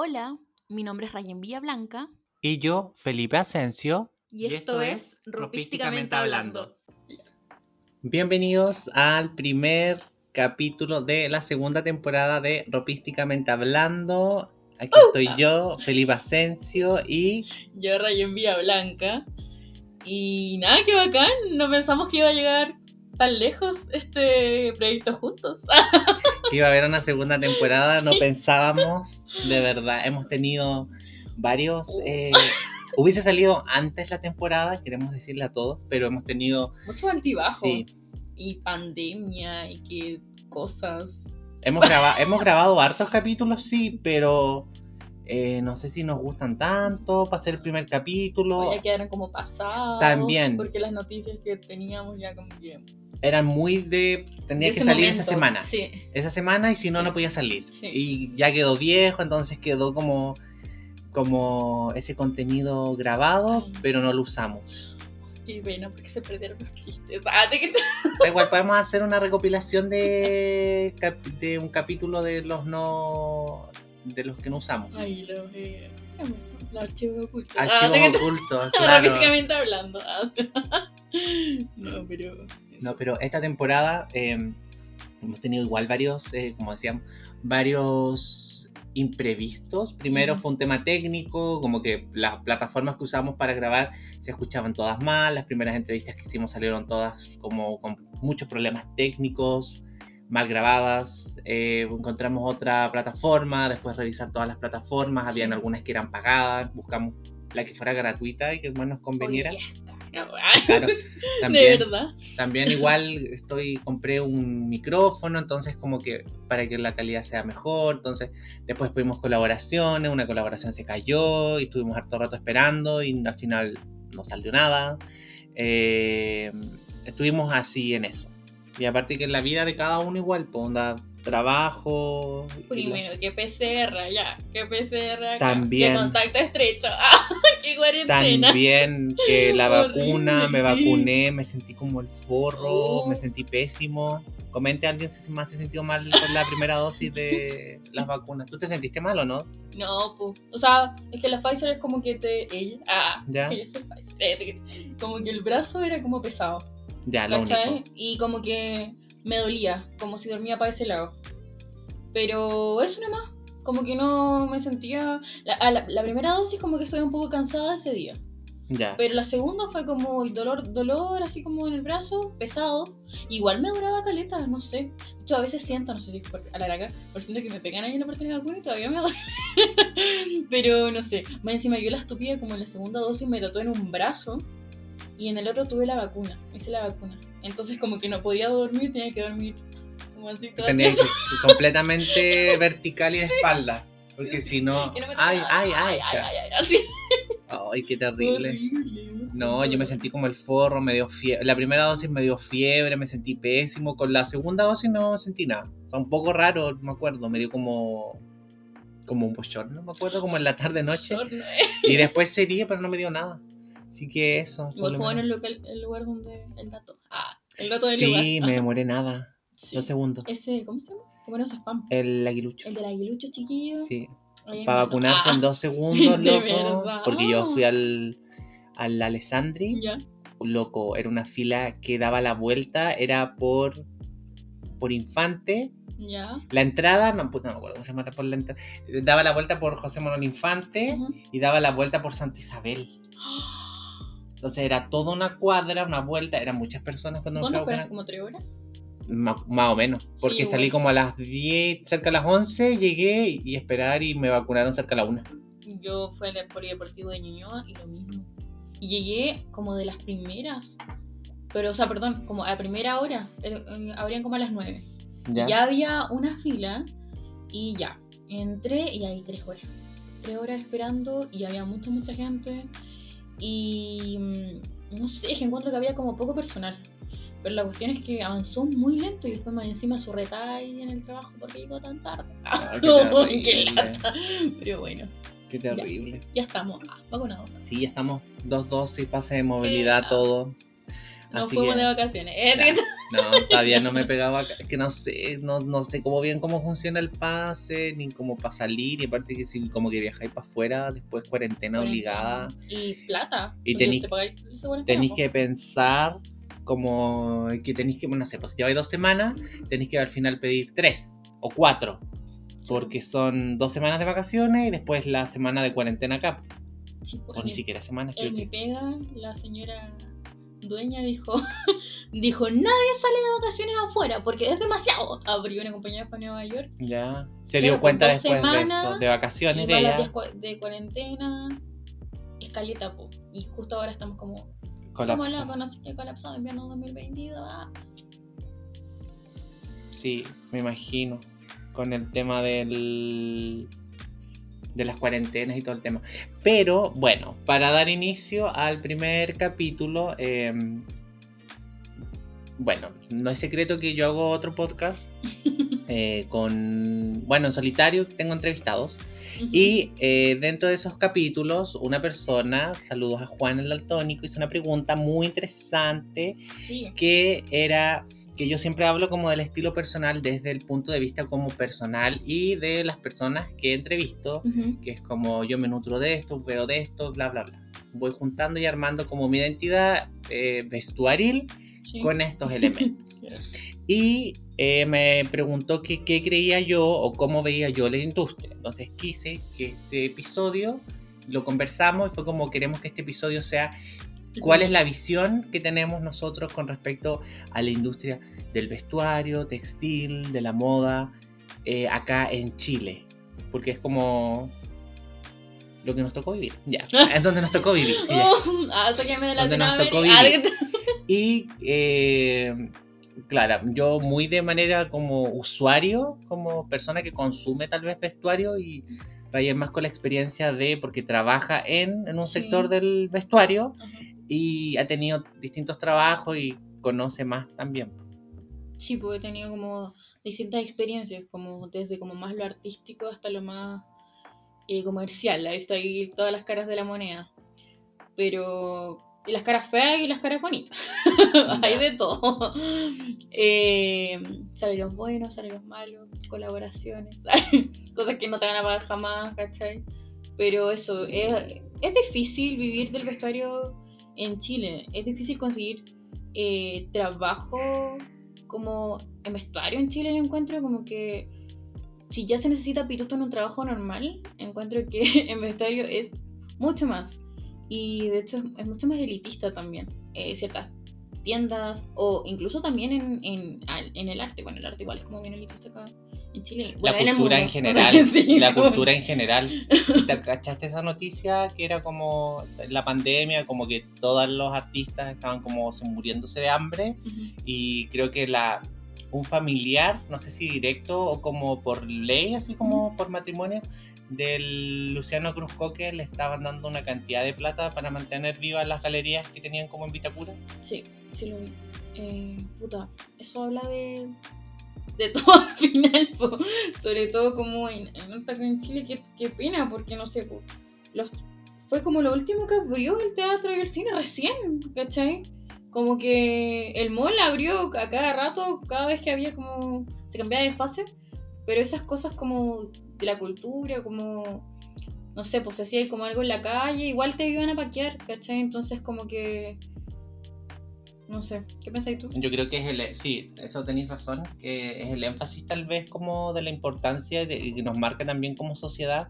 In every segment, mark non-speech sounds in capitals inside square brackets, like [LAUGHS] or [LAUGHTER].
Hola, mi nombre es Rayen Villablanca Y yo, Felipe Asensio. y, esto, es Ropísticamente Hablando. Bienvenidos al primer capítulo de la segunda temporada de Ropísticamente Hablando. Aquí estoy yo, Felipe Asensio, y Yo Rayen Villablanca y nada, qué bacán, no pensamos que iba a llegar tan lejos este proyecto juntos. [LAUGHS] que iba a haber una segunda temporada. No pensábamos, de verdad. Hemos tenido varios. eh, hubiese salido antes la temporada, queremos decirle a todos, pero hemos tenido. Mucho altibajo Sí, y pandemia y qué cosas. hemos, graba- hemos grabado hartos capítulos, sí, pero. eh, no sé si nos gustan tanto para ser el primer capítulo. O ya quedaron como pasados. También. Porque las noticias que teníamos ya como que... Eran muy de. Tenía que salir momento. esa semana. Sí. esa semana y si no, Sí. no podía salir. Sí. Y ya quedó viejo, entonces quedó como, como ese contenido grabado, Ay. pero no lo usamos. Qué pena porque se perdieron los chistes. Ah, te Da igual, podemos hacer una recopilación de, [LAUGHS] de un capítulo de los no de los que no usamos. Ay, lo eh. Los archivos ocultos. Ah, Archivos que ocultos, [LAUGHS] claro. Hablando. Ah. [LAUGHS] no, pero. No, pero esta temporada eh, hemos tenido igual varios, eh, como decíamos, varios imprevistos. Primero fue un tema técnico, como que las plataformas que usamos para grabar se escuchaban todas mal. Las primeras entrevistas que hicimos salieron todas como con muchos problemas técnicos, mal grabadas. Eh, encontramos otra plataforma, después revisar todas las plataformas. Habían algunas que eran pagadas, buscamos la que fuera gratuita y que más nos conveniera. Oye, ay, [LAUGHS] Claro, [LAUGHS] de también. verdad. También [LAUGHS] igual estoy compré un micrófono, entonces como que para que la calidad sea mejor, entonces después tuvimos colaboraciones, una colaboración se cayó y estuvimos harto rato esperando y al final no salió nada. Eh, estuvimos así en eso. Y aparte que en la vida de cada uno igual, pues onda, trabajo. y la- Primero, que PCR, ya. Que PCR. También. Que contacto estrecho. [LAUGHS] Ah, qué cuarentena. También que la [LAUGHS] vacuna, Horrible, me sí. vacuné, me sentí como el forro, Oh. me sentí pésimo. Comente a alguien si más se sintió mal con la primera dosis de [LAUGHS] las vacunas. ¿Tú te sentiste mal o no? No, pues. O sea, es que la Pfizer es como que te. Ella. Ah, Ya. que yo soy Pfizer. Como que el brazo era como pesado. Ya, lo único. Y como que me dolía, como si dormía para ese lado. Pero eso nomás, como que no me sentía... La, a la, la primera dosis como que estoy un poco cansada ese día. Ya. Pero la segunda fue como dolor, dolor así como en el brazo, pesado. Igual me duraba caleta, no sé. Yo a veces siento, no sé si es por a la pero siento que me pegan ahí en la parte de la vacuna y todavía me duele. [LAUGHS] pero no sé. Más encima yo la estúpida como en la segunda dosis me trató en un brazo y en el otro tuve la vacuna. Hice la vacuna. Entonces como que no podía dormir, tenía que dormir como así toda Tenía que [LAUGHS] completamente vertical y de espalda. Porque si no. Ay, ay, ay. ay, ay, ay, así. Ay, qué terrible. Horrible. No, yo me sentí como el forro, me dio fiebre. La primera dosis me dio fiebre, me sentí pésimo. Con la segunda dosis no sentí nada. O sea, un poco raro, me acuerdo. Me dio como. Como un bochorno, no me acuerdo, como en la tarde noche. Eh. [LAUGHS] Y después sería, pero no me dio nada. Así que eso. Igual fue en el, menos. local, el lugar donde el dato. Ah, el dato del lugar. Sí, me [LAUGHS] demoré nada. Sí. Dos segundos. Ese, ¿cómo se llama? No se spam. El aguilucho. El del aguilucho chiquillo. Sí. Para vacunarse Ah, en dos [LAUGHS] segundos, loco. Porque yo fui al, al Alessandri. Ya. loco, era una fila que daba la vuelta, era por por Infante. Ya. La entrada, no, puta, no me acuerdo cómo se llama por la entrada. Daba la vuelta por José Manuel Infante Ujú. y daba la vuelta por Santa Isabel. Entonces era toda una cuadra, una vuelta, eran muchas personas cuando me fui. ¿Como tres horas? Más o menos, porque Sí, salí como a las 10, cerca a las 11, llegué y, esperar y me vacunaron cerca a la 1. Yo fui al polideportivo de Ñuñoa y lo mismo. Y llegué como de las primeras. Pero, o sea, perdón, como a primera hora. eh, eh, Abrían como a las nueve. ¿Ya? Ya había una fila y ya. Entré y hay tres horas. Tres horas esperando y había mucha, mucha gente. Y mm, no sé, es que encuentro que había como poco personal. Pero la cuestión es que avanzó muy lento y después más encima su ahí en el trabajo porque llegó tan tarde. Ah, qué [LAUGHS] qué lata. Pero bueno, Qué terrible. ya estamos ah, vacunados. Sí, ya estamos dos dosis, pase de movilidad, Sí, todo. Nos Así fuimos que- de vacaciones. [LAUGHS] Eh. No, todavía no me pegaba. Que no sé, no, no sé cómo bien cómo funciona el pase, ni cómo para salir. Y aparte que si como que viajáis para afuera, después cuarentena obligada. Y plata. Y te Tenéis po. que pensar como que tenéis que, no sé, pues si lleváis dos semanas, tenéis que al final pedir tres o cuatro. Porque son dos semanas de vacaciones y después la semana de cuarentena acá. Sí, po, O ni siquiera semanas, En creo mi que. pega, la señora dueña dijo, [LAUGHS] dijo, nadie sale de vacaciones afuera porque es demasiado. Abrió una compañía para Nueva York Ya. Se dio cuenta después de eso, de vacaciones de ella. 10 cua- de cuarentena, escaleta, po. Y justo ahora estamos como, con así que colapsado invierno 2022. ah. Sí, me imagino. Con el tema del de las cuarentenas y todo el tema. Pero bueno, para dar inicio al primer capítulo, eh, bueno, no es secreto que yo hago otro podcast [LAUGHS] eh, con, bueno, en solitario tengo entrevistados. Y eh, dentro de esos capítulos, una persona, saludos a Juan el Daltónico, hizo una pregunta muy interesante Sí, que era que yo siempre hablo como del estilo personal desde el punto de vista como personal y de las personas que entrevisto, que es como yo me nutro de esto, veo de esto, bla, bla, bla. Voy juntando y armando como mi identidad eh, vestuaril sí. con estos [LAUGHS] elementos. Y eh, me preguntó que qué creía yo o cómo veía yo la industria. Entonces quise que este episodio lo conversamos y fue como queremos que este episodio sea cuál es la visión que tenemos nosotros con respecto a la industria del vestuario, textil, de la moda, eh, acá en Chile. Porque es como lo que nos tocó vivir. Ya, [LAUGHS] es donde nos tocó vivir. [LAUGHS] ah, sáqueme de Donde nos tocó Ah, vivir. [LAUGHS] Y, eh, claro, yo muy de manera como usuario, como persona que consume tal vez vestuario y Ryan más con la experiencia de, porque trabaja en, en un Sí. sector del vestuario. Y ha tenido distintos trabajos y conoce más también. Sí, porque he tenido como distintas experiencias, como desde como más lo artístico hasta lo más eh, comercial. He visto ahí todas las caras de la moneda. Pero. Y las caras feas y las caras bonitas. [LAUGHS] Hay de todo. [LAUGHS] Eh, salarios buenos, salarios malos, colaboraciones, [LAUGHS] cosas que no te van a pagar jamás, ¿cachai? Pero eso, es, es difícil vivir del vestuario en Chile. Es difícil conseguir eh, trabajo como en vestuario en Chile yo encuentro como que si ya se necesita pituto en un trabajo normal, encuentro que [LAUGHS] en vestuario es mucho más. Y de hecho es, mucho más elitista también. Eh, ciertas tiendas o incluso también en, en, en el arte. Bueno, el arte igual es como bien elitista acá en Chile. La Bueno, cultura en general, [LAUGHS] Sí, la como- cultura en general. [LAUGHS] ¿Te cachaste esa noticia que era como la pandemia, como que todos los artistas estaban como muriéndose de hambre? Y creo que la un familiar, no sé si directo o como por ley, así como por matrimonio, del Luciano Cruz Coque le estaban dando una cantidad de plata para mantener vivas las galerías que tenían como en Vitacura. Sí, sí lo vi. Eh, puta, eso habla de, de todo al final, [LAUGHS] sobre todo como en, en, en Chile, qué, qué pena, porque no sé, po, los, fue como lo último que abrió el teatro y el cine recién, ¿cachai? Como que el mall abrió a cada rato, cada vez que había como, se cambiaba de fase, pero esas cosas como de la cultura, como, no sé, pues hacía como algo en la calle, igual te iban a paquear, ¿cachai? Entonces como que no sé, ¿qué pensáis tú? Yo creo que es el, sí, eso tenéis razón, que es el énfasis tal vez como de la importancia de, y que nos marca también como sociedad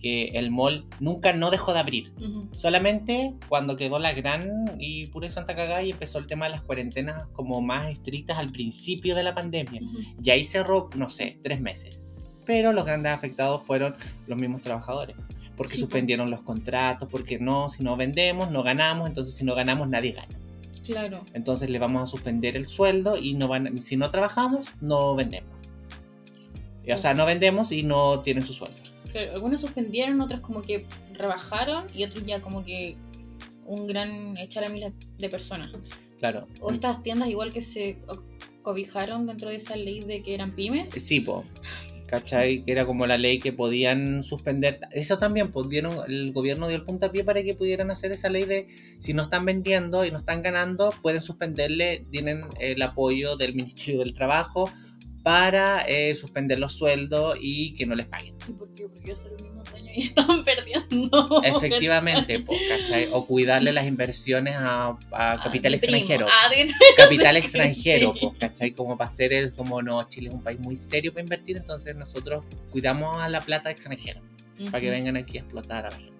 que el mall nunca no dejó de abrir. Solamente cuando quedó la gran y pura santa cagada y empezó el tema de las cuarentenas como más estrictas al principio de la pandemia. Ujú. Y ahí cerró, no sé, tres meses. Pero los grandes afectados fueron los mismos trabajadores. Porque Sí, suspendieron los contratos, porque no, si no vendemos, no ganamos, entonces si no ganamos, nadie gana. Claro, Entonces le vamos a suspender el sueldo y no van, si no trabajamos, no vendemos. O sea, no vendemos y no tienen su sueldo. claro, algunos suspendieron, otros como que rebajaron y otros ya como que un gran echar a miles de personas. Claro. O estas tiendas igual que se cobijaron dentro de esa ley de que eran pymes. Sí, po. ¿Cachai? Que era como la ley que podían suspender. Eso también, pues, dieron- el gobierno dio el puntapié para que pudieran hacer esa ley de si no están vendiendo y no están ganando, pueden suspenderle, tienen el apoyo del Ministerio del Trabajo para eh, suspender los sueldos y que no les paguen. ¿Y por qué? Porque hacer los mismos daños y [LAUGHS] estaban perdiendo. Efectivamente, [LAUGHS] pues, ¿cachai? O cuidarle las inversiones a, a Ah, capital extranjero. Ah, [LAUGHS] capital extranjero, pues, ¿cachai? Como para ser el, como no, Chile es un país muy serio para invertir, entonces nosotros cuidamos a la plata extranjera, para que vengan aquí a explotar a la gente.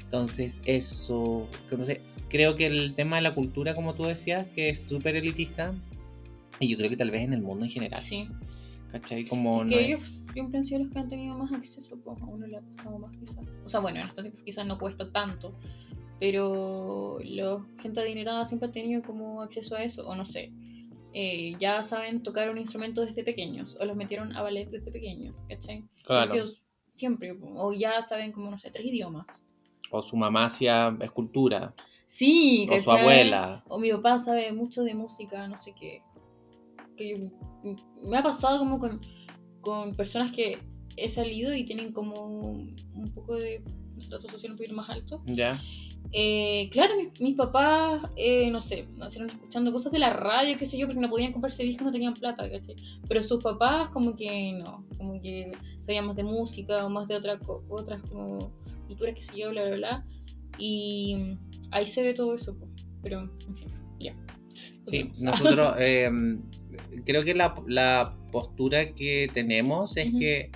Entonces, eso, entonces, creo que el tema de la cultura, como tú decías, que es súper elitista, y yo creo que tal vez en el mundo en general, Sí. ¿cachai? Como Es no que es... ellos siempre han sido los que han tenido más acceso, pues a uno le ha costado más quizás. O sea, bueno, en estos tiempos quizás no cuesta tanto, pero la gente adinerada siempre ha tenido como acceso a eso, o no sé. eh, ya saben tocar un instrumento desde pequeños, o los metieron a ballet desde pequeños, ¿cachai? Ha sido siempre, o ya saben como, no sé, tres idiomas. O su mamá hacía escultura, Sí, o su abuela. O mi papá sabe mucho de música, no sé qué. Me ha pasado como con, con personas que he salido y tienen como un poco de estrato social un poquito más alto. ¿Ya? Eh, claro, mis, mis papás, eh, no sé, nacieron escuchando cosas de la radio, qué sé yo, porque no podían comprarse discos, no tenían plata, ¿cachai? Pero sus papás como que no, como que sabían más de música o más de otra, otras como culturas, qué sé yo, bla, bla, bla. Y ahí se ve todo eso, pero, en fin, ya. Sí, Continuamos. nosotros [LAUGHS] eh, creo que la, la postura que tenemos es Ujú. que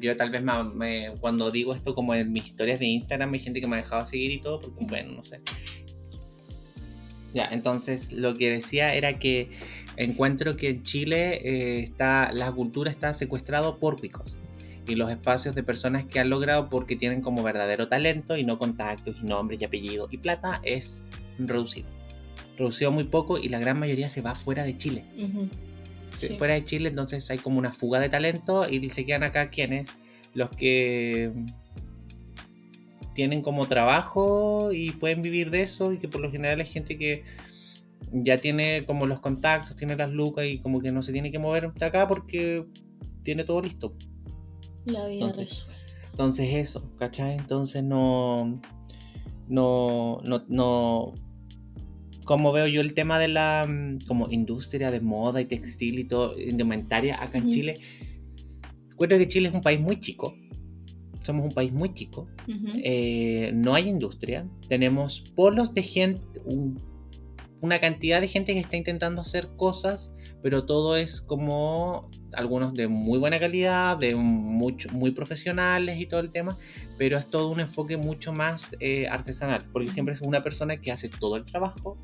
yo tal vez me- me- cuando digo esto como en mis historias de Instagram hay gente que me ha dejado seguir y todo, porque bueno, no sé. Ya, entonces lo que decía era que encuentro que en Chile eh, está, la cultura está secuestrado por cuicos y los espacios de personas que han logrado porque tienen como verdadero talento y no contactos y nombres y apellidos y plata es reducido. Reducido muy poco y la gran mayoría se va fuera de Chile. Sí. Fuera de Chile entonces hay como una fuga de talento y se quedan acá quienes los que tienen como trabajo y pueden vivir de eso y que por lo general es gente que ya tiene como los contactos, tiene las lucas y como que no se tiene que mover de acá porque tiene todo listo. La vida Entonces. Entonces eso, ¿cachai? Entonces no, no, no, no, como veo yo el tema de la mm, como industria de moda y textil y todo, indumentaria acá en. Chile, recuerdo que Chile es un país muy chico, somos un país muy chico, eh, no hay industria, tenemos polos de gente, un- una cantidad de gente que está intentando hacer cosas, pero todo es como algunos de muy buena calidad, de mucho, muy profesionales y todo el tema, pero es todo un enfoque mucho más eh, artesanal, porque siempre es una persona que hace todo el trabajo,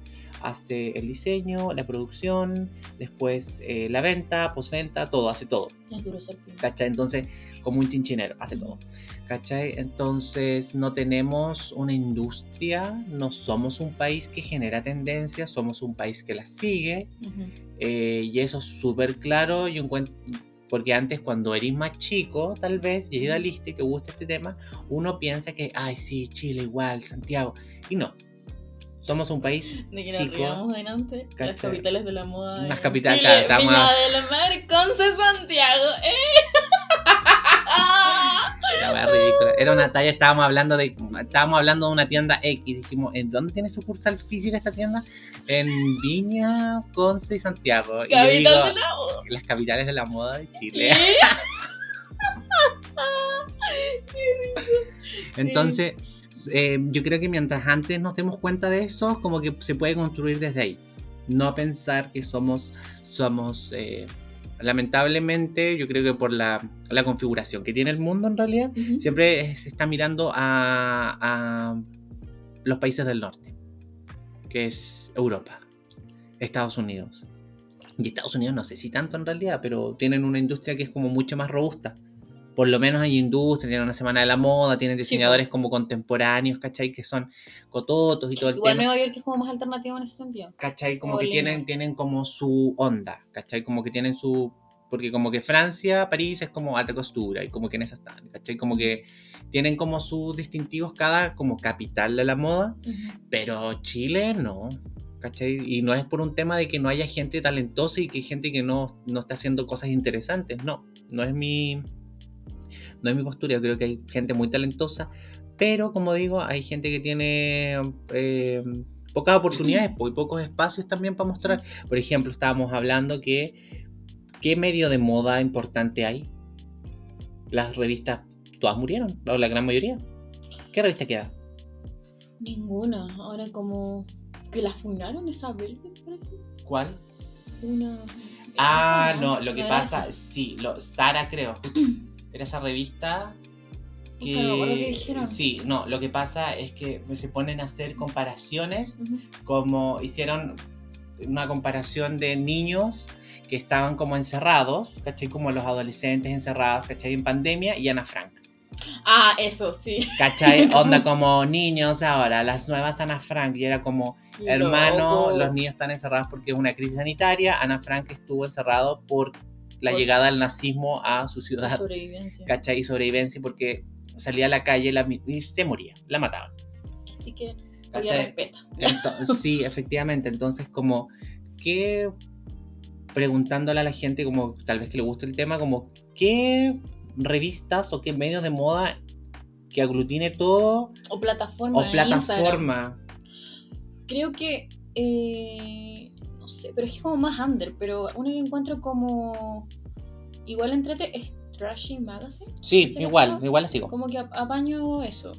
hace el diseño, la producción, después eh, la venta, postventa, todo, hace todo. Es duro ser. ¿cachai? Entonces, como un chinchinero, hace todo, ¿cachai? Entonces, no tenemos una industria, no somos un país que genera tendencias, somos un país que las sigue, Ujú. eh, y eso es súper claro, yo encuentro, porque antes cuando eres más chico, tal vez, y idealista y te gusta este tema, uno piensa que, ay, sí, Chile igual, Santiago, y no. Somos un país [LAUGHS] De que Chico, nos delante, las capitales de la moda. Unas capitales, Chile, claro, estamos Viña a- de la Mar, Conce, Santiago, ¡eh! [LAUGHS] La wea ridícula. Era una talla, estábamos hablando de estábamos hablando de una tienda X. Dijimos, ¿en dónde tiene sucursal física esta tienda? En Viña, Conce y Santiago. Y yo digo, de la las capitales de la moda de Chile. [LAUGHS] [LAUGHS] Entonces, eh, yo creo que mientras antes nos demos cuenta de eso, como que se puede construir desde ahí. No pensar que somos, somos eh, lamentablemente, yo creo que por la, la configuración que tiene el mundo en realidad, siempre se está mirando a, a los países del norte, que es Europa, Estados Unidos. Y Estados Unidos no sé si tanto en realidad, pero tienen una industria que es como mucho más robusta. Por lo menos hay industria, tienen una semana de la moda, tienen diseñadores como contemporáneos, ¿cachai? Que son cototos y todo el Igual tema. Nueva York es como más alternativo en ese sentido. ¿cachai? Como Como que tienen, tienen como su onda, ¿cachai? Como que tienen su... Porque como que Francia, París es como alta costura y como que en esas están, ¿cachai? Como que tienen como sus distintivos cada como capital de la moda, pero Chile no, ¿cachai? Y no es por un tema de que no haya gente talentosa y que hay gente que no, no está haciendo cosas interesantes, no. no es mi, no es mi postura. Yo creo que hay gente muy talentosa, pero como digo, hay gente que tiene eh, pocas oportunidades y pocos espacios también para mostrar. Por ejemplo, estábamos hablando que ¿qué medio de moda importante hay? Las revistas todas murieron, o la gran mayoría. ¿Qué revista queda? Ninguna. Ahora como que la fundaron esa Velvet. ¿Cuál? Una. Ah, no, lo que pasa, sí, lo, Sara creo. [CLEARS THROAT] Era esa revista que... Me acuerdo qué dijeron. Sí, no, lo que pasa es que se ponen a hacer comparaciones esas. Ujú. como hicieron una comparación de niños que estaban como encerrados, ¿cachai? Como los adolescentes encerrados, ¿cachai? En pandemia y Ana Frank. Ah, eso, sí. ¿Cachai? [LAUGHS] Onda como niños ahora, las nuevas Ana Frank, y era como, hermano, Loco. los niños están encerrados porque es una crisis sanitaria, Ana Frank estuvo encerrado por la llegada del nazismo a su ciudad, sobrevivencia. ¿cachai? Sobrevivencia porque salía a la calle la y se moría, la mataban. Así que, [LAUGHS] sí, efectivamente, entonces como que preguntándole a la gente como tal vez que le guste el tema, como qué revistas o qué medios de moda que aglutine todo O plataforma. o plataforma. Instagram. Creo que. eh, no sé, pero es que como más under. Pero una que encuentro como. Igual entrete es Trashy Magazine. Sí, ¿Sí, igual, cachai? igual la sigo. Como que ap- apaño eso.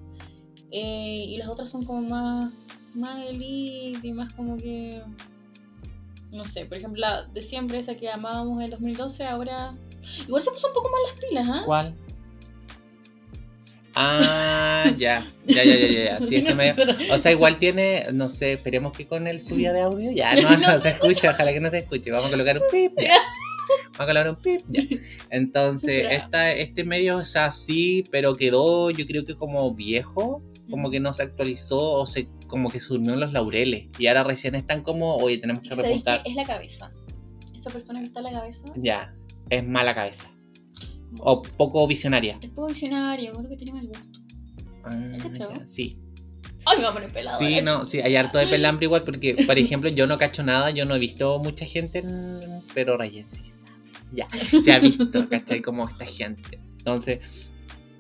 Eh, y las otras son como más. Más elite y más como que. No sé, por ejemplo, la de siempre, esa que amábamos en el 2012, ahora. Igual se puso un poco más las pilas, ¿ah? ¿Cuál? Ah, ya, ya, ya, ya, ya, ya. Sí, es que [LAUGHS] me- O sea, igual tiene, no sé, esperemos que con el subida de audio ya [LAUGHS] no, no, No se escuche, ojalá que no se escuche. Vamos a colocar un pip, ya. Vamos a colocar un pip, ya. Entonces, esta, este medio es así, pero quedó, yo creo que como viejo, como que no se actualizó o se como que se durmió en los laureles. Y ahora recién están como, oye, tenemos que ¿Sabéis repuntar. Es la cabeza. Esa persona que está en la cabeza. Ya, es mala cabeza. O poco visionaria. Es poco visionario, creo que tiene mal gusto. Ah, sí. Ay, me va a poner pelado. Sí, eh. no, sí, hay harto de pelambre igual, porque, por ejemplo, yo no cacho nada, yo no he visto mucha gente, en- pero Rayen sí sabe. Ya, se ha visto, ¿cachai? Como esta gente. Entonces,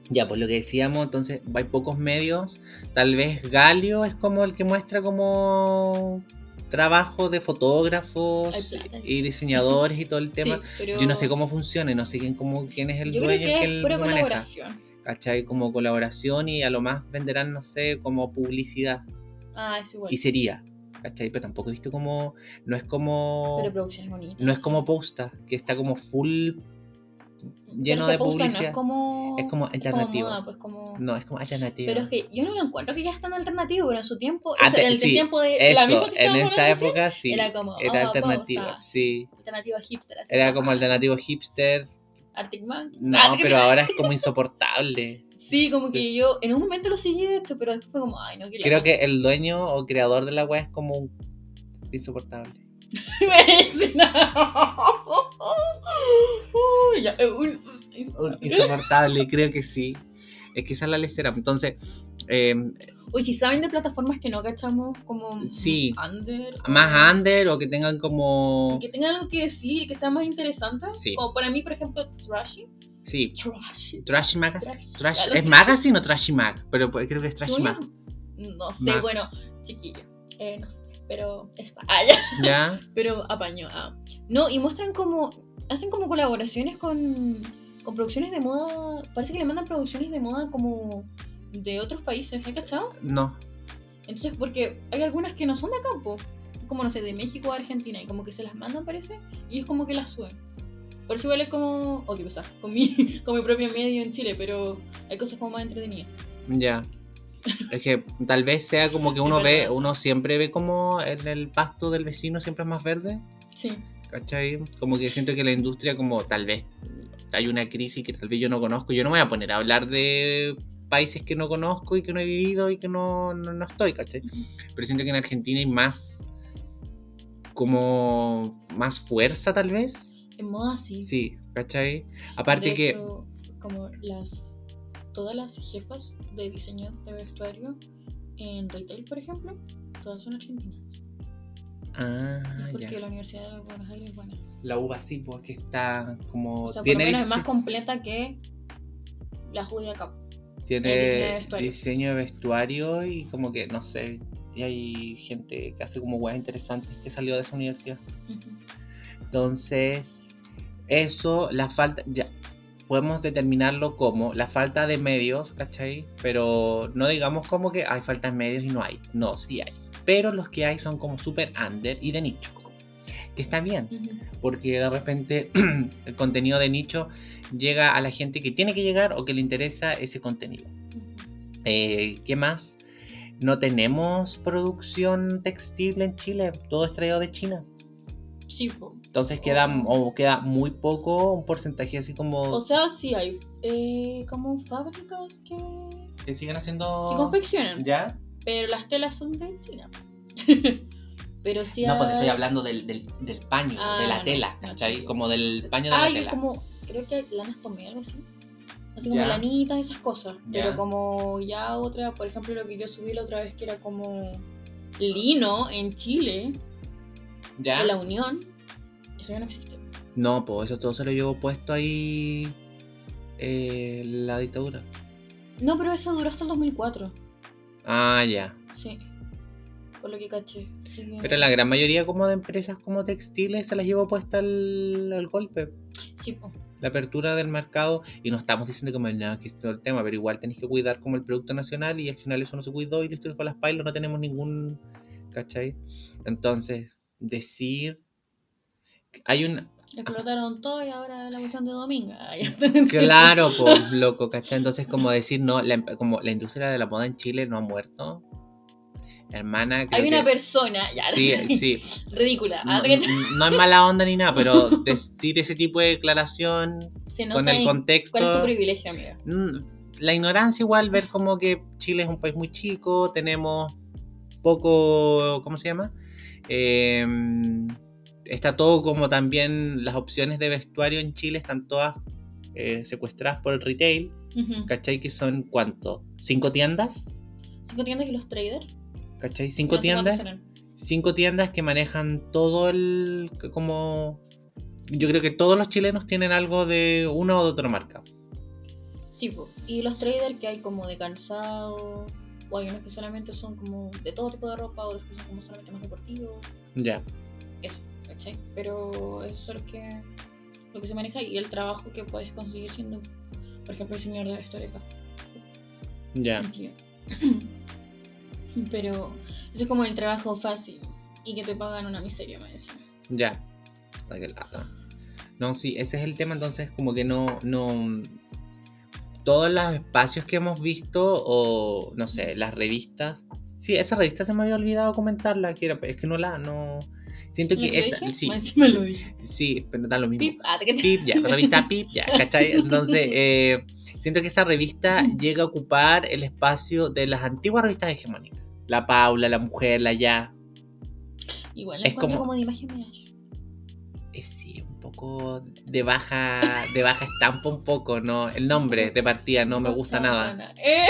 ya, pues lo que decíamos, entonces, hay pocos medios. Tal vez Galio es como el que muestra como trabajo de fotógrafos y diseñadores y todo el tema. Sí, pero Yo no sé cómo funciona, no sé quién, cómo, quién es el Yo creo dueño que que es él pura maneja. colaboración. ¿Cachai? Como colaboración y a lo más venderán, no sé, como publicidad. Ah, es igual. Y sería, ¿cachai? Pero tampoco he visto como. No es como. Pero producción es bonita. no es como Posta, que está como full lleno de publicidad. No es como. Es como alternativo. moda, pues como... No, es como alternativa. Pero es que yo no lo encuentro que ya es tan alternativo, pero en su tiempo, o sea, en el sí, tiempo de la misma Eso, que en esa época sí. era como, Era oh, alternativa, Posta. sí. recién, alternativa hipster. así Era como alternativo hipster. Arctic Man. No, Ah, pero [LAUGHS] ahora es como insoportable. Sí, como que yo en un momento lo seguí de hecho, pero después fue como, ay, no, que Creo que el dueño o creador de la web es como un insoportable. [LAUGHS] Sí, no. [LAUGHS] Uy, ya, un- Un insoportable, creo que sí. Es que esa es la lecera. Entonces, eh, Uy, si saben de plataformas que no cachamos como Sí. under. más under o que tengan como. Que tengan algo que decir y que sea más interesante. Sí. Como para mí, por ejemplo, Trashy. Sí, Trashy. Trashy Magazine. Trash. ¿Es. Magazine o Trashy Mag? Pero pues, creo que es Trashy Mag. No sé, Mag. bueno, chiquillo. Eh, no sé, pero está. Ah, ya. ¿Ya? [LAUGHS] Pero apaño. ah. No, y muestran como. Hacen como colaboraciones con. Con producciones de moda. Parece que le mandan producciones de moda como. De otros países, ¿has cachado? No. Entonces, porque hay algunas que no son de campo, como no sé, de México o Argentina, y como que se las mandan, parece, y es como que las suben. Por eso igual es como. Oh, qué pesar, con mi, [LAUGHS] con mi propio medio en Chile, pero hay cosas como más entretenidas. Ya. Es que tal vez sea como que uno ve, uno siempre ve como en el pasto del vecino siempre es más verde. Sí. ¿Cachai? Como que siento que la industria como tal vez hay una crisis que tal vez yo no conozco. Yo no me voy a poner a hablar de países que no conozco y que no he vivido y que no, no, no estoy, ¿cachai? Pero siento que en Argentina hay más como más fuerza tal vez. En moda sí. Sí, ¿cachai? Aparte de que... hecho, como las. Todas las jefas de diseño de vestuario en retail, por ejemplo, todas son argentinas. Ah, Es porque ya. la Universidad de Buenos Aires es buena. La uva sí, porque está como... O sea, por lo tiene menos es más completa que la judía acá. tiene diseño de vestuario. diseño de vestuario y como que, no sé, y hay gente que hace como weas interesantes que salió de esa universidad. Entonces, eso, la falta, ya, podemos determinarlo como la falta de medios, ¿cachai? Pero no digamos como que hay falta de medios y no hay. No, sí hay. Pero los que hay son como super under y de nicho. Que está bien, Ujú. porque de repente [CLEARS THROAT] el contenido de nicho llega a la gente que tiene que llegar o que le interesa ese contenido. Ujú. Eh, ¿Qué más? No tenemos producción textil en Chile, todo es traído de China. Sí. Entonces queda, o queda muy poco, un porcentaje así como O sea, sí hay eh, como fábricas que, que siguen que haciendo... confeccionan, ¿Ya? Pero las telas son de China. [LAUGHS] pero sí No, pues hay... estoy hablando del, del, del paño, Ah, de la no, tela, no, ¿cachai? sí. Como del paño de la Hay tela. como, creo que lanas tomé algo así. Así como lanitas esas cosas. Ya. Pero como ya otra, por ejemplo, lo que yo subí la otra vez que era como lino en Chile, ¿Ya? de la Unión, eso ya no existe. No, pues eso todo se lo llevó puesto ahí eh, la dictadura. No, pero eso duró hasta el 2004. Ah, ya. Sí. Por lo que caché. Que- Pero la gran mayoría como de empresas como textiles se las llevó puesta el, el golpe. Sí, po. La apertura del mercado. Y no estamos diciendo como nada que es todo el tema, pero igual tenéis que cuidar como el producto nacional y al final eso no se cuidó y listo con las pailas no tenemos ningún... ¿Cachai? Entonces, decir... Hay un... Explotaron todo y ahora la cuestión de domingo. [LAUGHS] Ya. Claro, pues, loco, ¿cachai? Entonces, como decir, no, la, em- como la industria de la moda en Chile no ha muerto. Hermana, creo Hay una que- persona, ya, Sí, [LAUGHS] sí. ridícula. No, es mala onda ni nada, pero [LAUGHS] decir ese tipo de declaración Se con el contexto. cuál es tu privilegio, amiga. La ignorancia igual, ver como que Chile es un país muy chico, tenemos poco, ¿cómo se llama? Eh, está todo como también las opciones de vestuario en Chile están todas eh, secuestradas por el retail, Ujú. ¿cachai? Que son cuánto? ¿Cinco tiendas? Cinco tiendas y los traders. ¿Cachai? Cinco No tiendas. Cinco tiendas que manejan todo el como yo creo que todos los chilenos tienen algo de una o de otra marca. Sí, y los traders que hay como de calzado, o hay unos que solamente son como de todo tipo de ropa, otros que son como solamente más deportivos, Ya. eso, ¿cachai? Pero eso es lo que, lo que se maneja y el trabajo que puedes conseguir siendo, por ejemplo, el señor de vestuario acá Ya. [CLEARS THROAT] Pero eso es como el trabajo fácil y que te pagan una miseria, me decían. Ya. No, sí, ese es el tema, entonces como que no, no. Todos los espacios que hemos visto, o no sé, las revistas. Sí, esa revista se me había olvidado comentarla, que era, es que no la, no. Siento ¿Lo que dije? sí, Más encima lo dije. sí, pero da lo mismo. Pip, ah, Pip, ya, revista Pip, ya, ¿cachai? [LAUGHS] Entonces, eh, siento que esa revista llega a ocupar el espacio de las antiguas revistas hegemónicas. La Paula, la Mujer, la Ya. Igual Es como... como- de imagen de. Eh, sí, un poco de baja, de baja estampa un poco, ¿no? El nombre de partida no me gusta nada. Eh,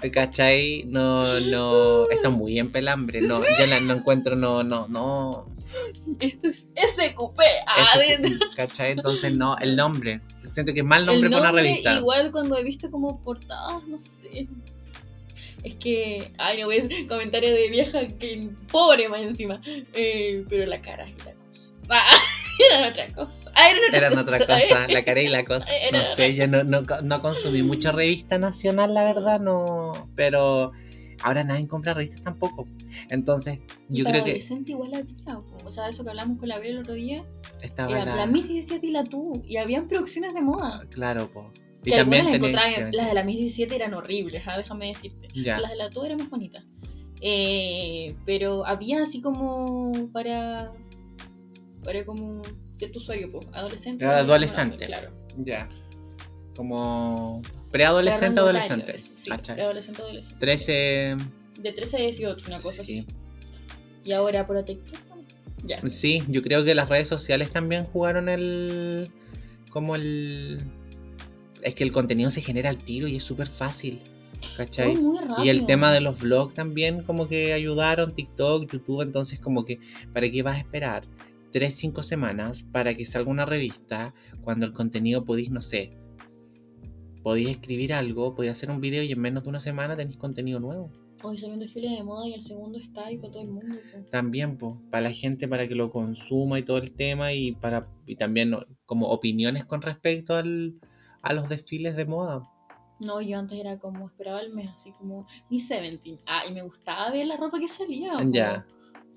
¿Te cachai? No, no, está muy en pelambre, no, yo la, no encuentro, no, no, no. Esto es SQP. Ah, de- ¿Cachai? Entonces no, el nombre. Siento que es mal nombre el para una nombre, revista. Igual cuando he visto como portadas, no sé. Es que, ay, no ves comentario de vieja que pobre más encima. Eh, pero la cara es la cosa. Ah, [LAUGHS] era otra cosa. Ah, era otra Eran cosa. otra cosa, la cara y la cosa. [LAUGHS] Era No sé, yo no, no, no consumí mucha revista nacional, la verdad, no. Pero ahora nadie compra revistas tampoco. Entonces, Y yo para creo que igual había. O sea, eso que hablamos con la Bel el otro día, estaba era la... la Miss 17 y la tú, y habían producciones de moda. Claro, po. Y Que algunas las tenía- encontraba, las de la Miss 17 eran horribles, ah, déjame decirte. Ya. Las de la tú eran más bonitas. Eh, pero había así como para. Para como cierto usuario, pues, adolescente. Ah, adolescente. Claro. Ya. Como preadolescente, adolescente. eso, Sí, preadolescente, adolescente. 13. De 13 a 18, una cosa Sí. así. Y ahora por TikTok. Sí, yo creo que las redes sociales también jugaron el. Como el. Es que el contenido se genera al tiro y es súper fácil. ¿cachai? Todo muy. Y el tema de los vlogs también como que ayudaron, TikTok, YouTube, entonces como que, ¿para qué vas a esperar? Tres, cinco semanas para que salga una revista cuando el contenido podéis, no sé, podéis escribir algo, podéis hacer un video y en menos de una semana tenéis contenido nuevo. Hoy salió un desfile de moda y el segundo está ahí para todo el mundo. También, pues, para la gente, para que lo consuma y todo el tema y para y también como opiniones con respecto al, a los desfiles de moda. No, yo antes era como, esperaba el mes, así como mi 17. Ah, y me gustaba ver la ropa que salía. Ya.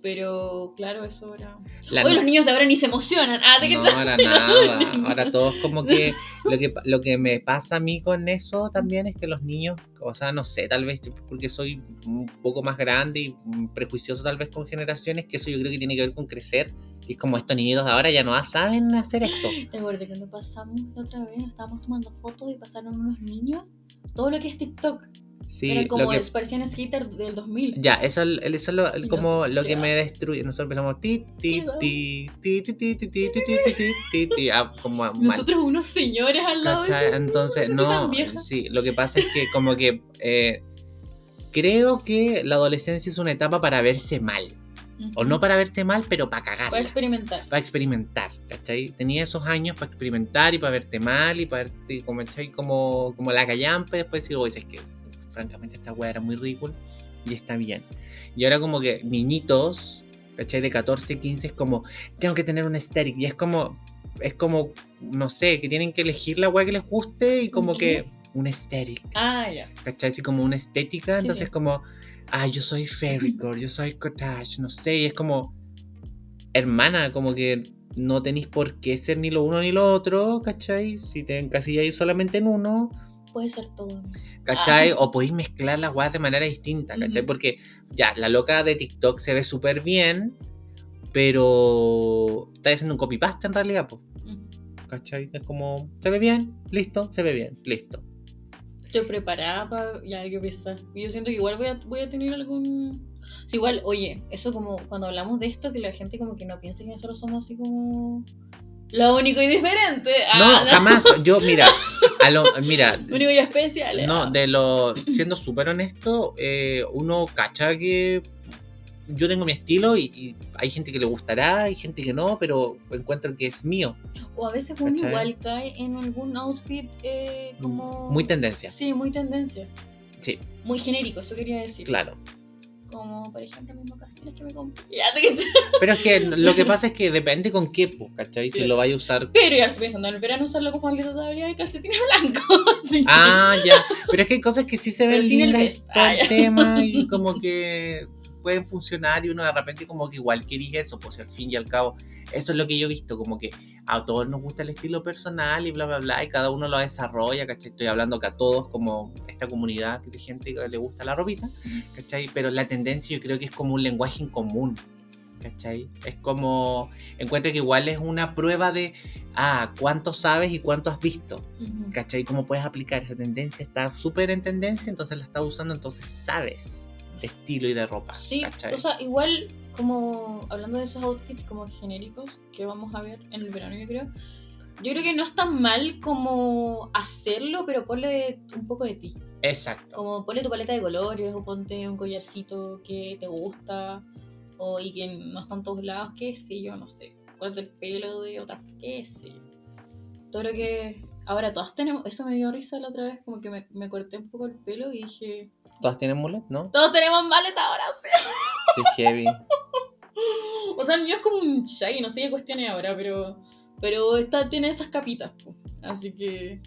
Pero claro, eso era. La Hoy no- los niños de ahora ni se emocionan. Ah, ¿de qué No, ahora nada. [LAUGHS] Ahora todos como que [LAUGHS] lo, que lo que me pasa a mí con eso también es que los niños, o sea, no sé, tal vez porque soy un poco más grande y prejuicioso tal vez con generaciones, que eso yo creo que tiene que ver con crecer. Y es como estos niñitos de ahora ya no saben hacer esto. ¿Te acuerdas cuando pasamos la otra vez? Estábamos tomando fotos y pasaron unos niños. Todo lo que es TikTok. Sí, Era como que, parecían skaters del 2000. ya, eso, es- lo, como lo que me destruye. Nosotros empezamos ti, ti, ti, ti, ti, ti, ti, ti, ti, ti, ti, ti, ti, ah, como. Nosotros unos señores al lado. Entonces, "Esa no, tan vieja". sí, lo que pasa es que como que eh, creo que la adolescencia es una etapa para verse mal, o no para verse mal, pero para Para cagarla, experimentar. para experimentar, ¿cachai? Tenía esos años para experimentar y para verte mal y para verte como, ¿cachai? como, como la callampa y después digo, oye, es que francamente esta weá era muy ridícula y está bien. Y ahora como que niñitos, ¿cachai? De 14, 15 es como, tengo que tener un aesthetic y es como, es como, no sé, que tienen que elegir la weá que les guste y como ¿Qué? que un aesthetic, Ah, ya. ¿cachai? Así como una estética, Sí, entonces como, ah, yo soy fairycore, yo soy cottage, no sé, y es como, hermana, como que no tenéis por qué ser ni lo uno ni lo otro, ¿cachai? Si te encasilláis solamente en uno, Puede ser todo. ¿cachai? Ah. O podéis mezclar las weas de manera distinta, ¿cachai? Porque ya, la loca de TikTok se ve súper bien, pero está haciendo un copy-paste en realidad, pues, Ujú. ¿cachai? Es como, se ve bien, listo, se ve bien, listo. Estoy preparada para. Ya hay que pensar. Yo siento que igual voy a, voy a tener algún. Sí, igual, oye, eso como cuando hablamos de esto, que la gente como que no piense que nosotros somos así como. Lo único y diferente. No, Ah, jamás, yo, mira, a lo, [LAUGHS] mira, Lo único y especial. No, ah. de lo. Siendo súper honesto, eh, uno cacha que yo tengo mi estilo y, y hay gente que le gustará, hay gente que no, pero encuentro que es mío. O a veces uno ¿Cachai? igual cae en algún outfit eh, como. Muy tendencia. Sí, muy tendencia. Sí, Muy genérico, eso quería decir. claro. Como, por ejemplo, mis mocasines que me compré. [LAUGHS] Pero es que lo que pasa es que depende con qué, pues, ¿cachai? Si Sí. lo vais a usar. Pero ya estoy pensando en el verano usarlo con maleta todavía y calcetines blancos. [LAUGHS] Ah, ya. Pero es que hay cosas que sí se ven el lindas todo Ah, el ya. tema y [LAUGHS] como que pueden funcionar y uno de repente como que igual querís eso, pues al fin y al cabo, eso es lo que yo he visto, como que a todos nos gusta el estilo personal y bla, bla, bla, y cada uno lo desarrolla, ¿cachai? Estoy hablando que a todos, como esta comunidad de gente que le gusta la ropita, ¿cachai? Pero la tendencia yo creo que es como un lenguaje en común, ¿cachai? Es como, encuentro que igual es una prueba de, ah, cuánto sabes y cuánto has visto. ¿cachai? ¿Cómo puedes aplicar esa tendencia? Está súper en tendencia, entonces la estás usando, entonces sabes estilo y de ropa, Sí, ¿cachai? o sea, igual como hablando de esos outfits como genéricos que vamos a ver en el verano, yo creo. Yo creo que no es tan mal como hacerlo, pero ponle un poco de ti. Exacto. Como ponle tu paleta de colores o ponte un collarcito que te gusta o y que no está en todos lados, qué sé yo, no sé. Corta el pelo de otras, qué sé yo. Todo lo que... Ahora todas tenemos... Eso me dio risa la otra vez, como que me, me corté un poco el pelo y dije... Todas tienen mulet, ¿no? Todos tenemos maleta ahora, Sí, heavy. [LAUGHS] O sea, el mío es como un shaggy, no sé qué cuestión es ahora, pero. Pero esta tiene esas capitas, po. Así que.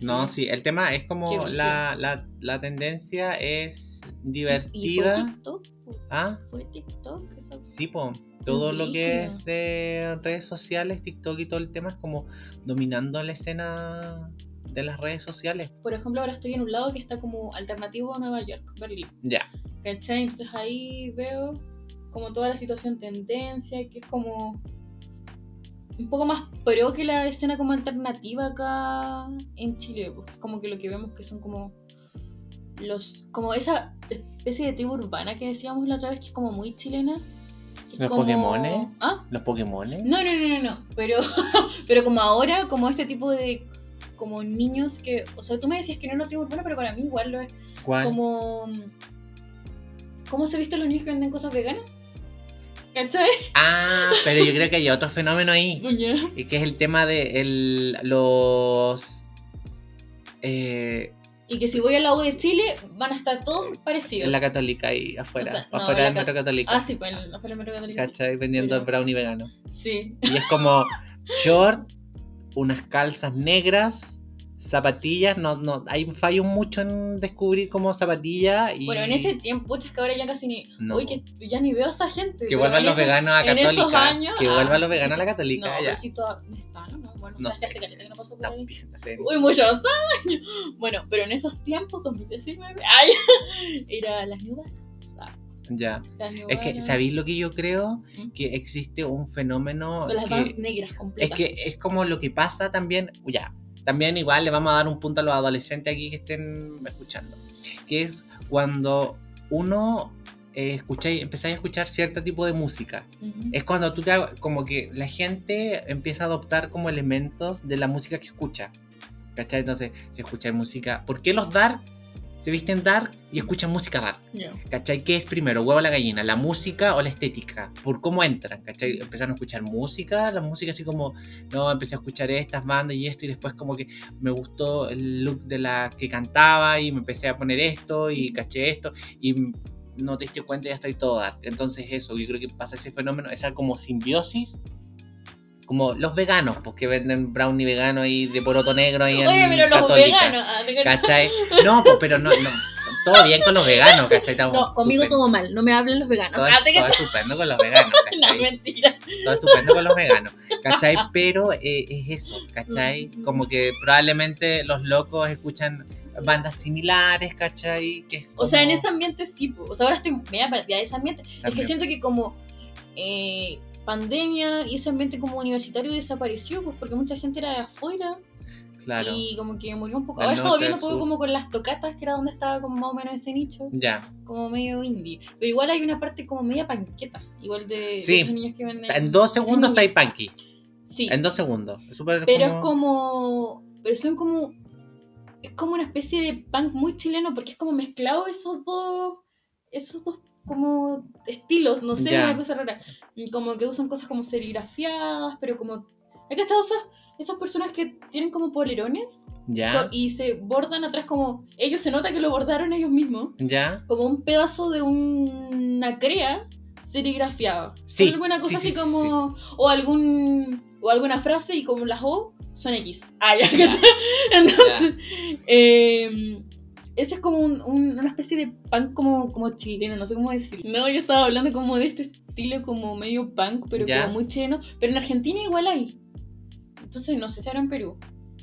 No, sí, el tema es como la, la, la tendencia es ¿Y fue divertida. TikTok? ¿Ah? ¿Fue TikTok? Esa- Sí, po. Todo lo que es eh, redes sociales, TikTok y todo el tema es como dominando la escena de las redes sociales. Por ejemplo, ahora estoy en un lado que está como alternativo a Nueva York, Berlín. Ya. ¿Cachai? Entonces ahí veo como toda la situación tendencia, que es como un poco más pro que la escena como alternativa acá en Chile. Pues, como que lo que vemos que son como los como esa especie de tribu urbana que decíamos la otra vez que es como muy chilena. ¿Los como- Pokémones? ¿Ah? Los Pokémones. No, no, no, no, no. Pero, [LAUGHS] pero como ahora, como este tipo de como niños que, o sea, tú me decías que no era una tribu urbana, pero para mí igual lo es. ¿Cuál? Como, ¿cómo se visten los niños que venden cosas veganas? ¿Cachai? Ah, pero yo creo que hay otro fenómeno ahí. [LAUGHS] Y que es el tema de el, los. eh, Y que si voy a la U de Chile, van a estar todos parecidos. en la católica ahí afuera. O sea, no, afuera del metro católico. Ah, sí, pues en la Feria Metro Católica, sí. ¿Cachai? Vendiendo Pero- brownie vegano. Sí. Y es como short, [LAUGHS] unas calzas negras, zapatillas. No, no, hay un fallo mucho en descubrir como zapatillas. Y... Bueno, en ese tiempo, es que ahora ya casi ni. No. Uy, que ya ni veo a esa gente. Que pero vuelvan los veganos a en esos católica. años, que ah. vuelvan los veganos a la No, católica. pero ya. toda- ¿dónde están? No, bueno, No o sea, sé. hace que no pasó por ahí. Uy, muchos años. [LAUGHS] Bueno, pero en esos tiempos, 2019, ay, [LAUGHS] era las Balance. Ya. Es que, ¿sabéis lo que yo creo? ¿Mm? Que existe un fenómeno. Con las que- Vans negras Es que es como lo que pasa también, ya, también igual le vamos a dar un punto a los adolescentes aquí que estén escuchando, que es cuando uno eh, escucháis, empezáis a escuchar cierto tipo de música. Ujú. Es cuando tú te, como que la gente empieza a adoptar como elementos de la música que escucha. ¿Cachai? Entonces, si escucháis música, ¿por qué los dark se visten dark y escuchan música dark? Ya. ¿Cachai? ¿Qué es primero, huevo o la gallina? ¿La música o la estética? ¿Por cómo entran? ¿Cachai? Empezaron a escuchar música, la música así como, no, empecé a escuchar estas bandas y esto y después como que me gustó el look de la que cantaba y me empecé a poner esto y caché esto y no te diste cuenta y ya estoy todo dark. Entonces eso, yo creo que pasa ese fenómeno, esa como simbiosis. Como los veganos, porque venden brownie vegano ahí de poroto negro ahí en Oye, pero los Católica. veganos. ah. ¿Cachai? No, pues, pero no, no. Todo bien con los veganos, ¿cachai? Estamos No, conmigo estupendo. todo mal. No me hablen los veganos. Todo, Ah, todo estupendo con los veganos, [LAUGHS] No, ¿cachai? mentira. Todo estupendo con los veganos, ¿cachai? [LAUGHS] Pero eh, es eso, ¿cachai? Mm. Como que probablemente los locos escuchan bandas similares, ¿cachai? Que O sea, en ese ambiente sí. O sea, ahora estoy media perdida de ese ambiente. Es que siento que como eh, pandemia y ese ambiente como universitario desapareció, pues porque mucha gente era de afuera Claro, y como que murió un poco. Ahora estamos viendo un poco como con las tocatas, que era donde estaba como más o menos ese nicho, ya. como medio indie. Pero igual hay una parte como media panqueta, igual de, de Sí. esos niños que venden. En dos segundos está ahí punky. Sí, En dos segundos. Es pero es como. Pero son como. Es como una especie de punk muy chileno porque es como mezclado esos dos. Esos dos como estilos, no sé, Ya. una cosa rara. Como que usan cosas como serigrafiadas, pero como. ¿Hay que esas, esas personas que tienen como polerones Ya. y se bordan atrás como. Ellos se nota que lo bordaron ellos mismos. Ya. Como un pedazo de una crea serigrafiada. Sí, Alguna cosa sí, así sí, como. O algún. O alguna frase y como las O son X. Ah, ya, [LAUGHS] ¿cachai? Entonces. eh, ese es como un- un- una especie de punk como, como chileno, no sé cómo decirlo. No, yo estaba hablando como de este estilo como medio punk, pero Ya. como muy chileno. Pero en Argentina igual hay. Entonces no sé si ahora en Perú.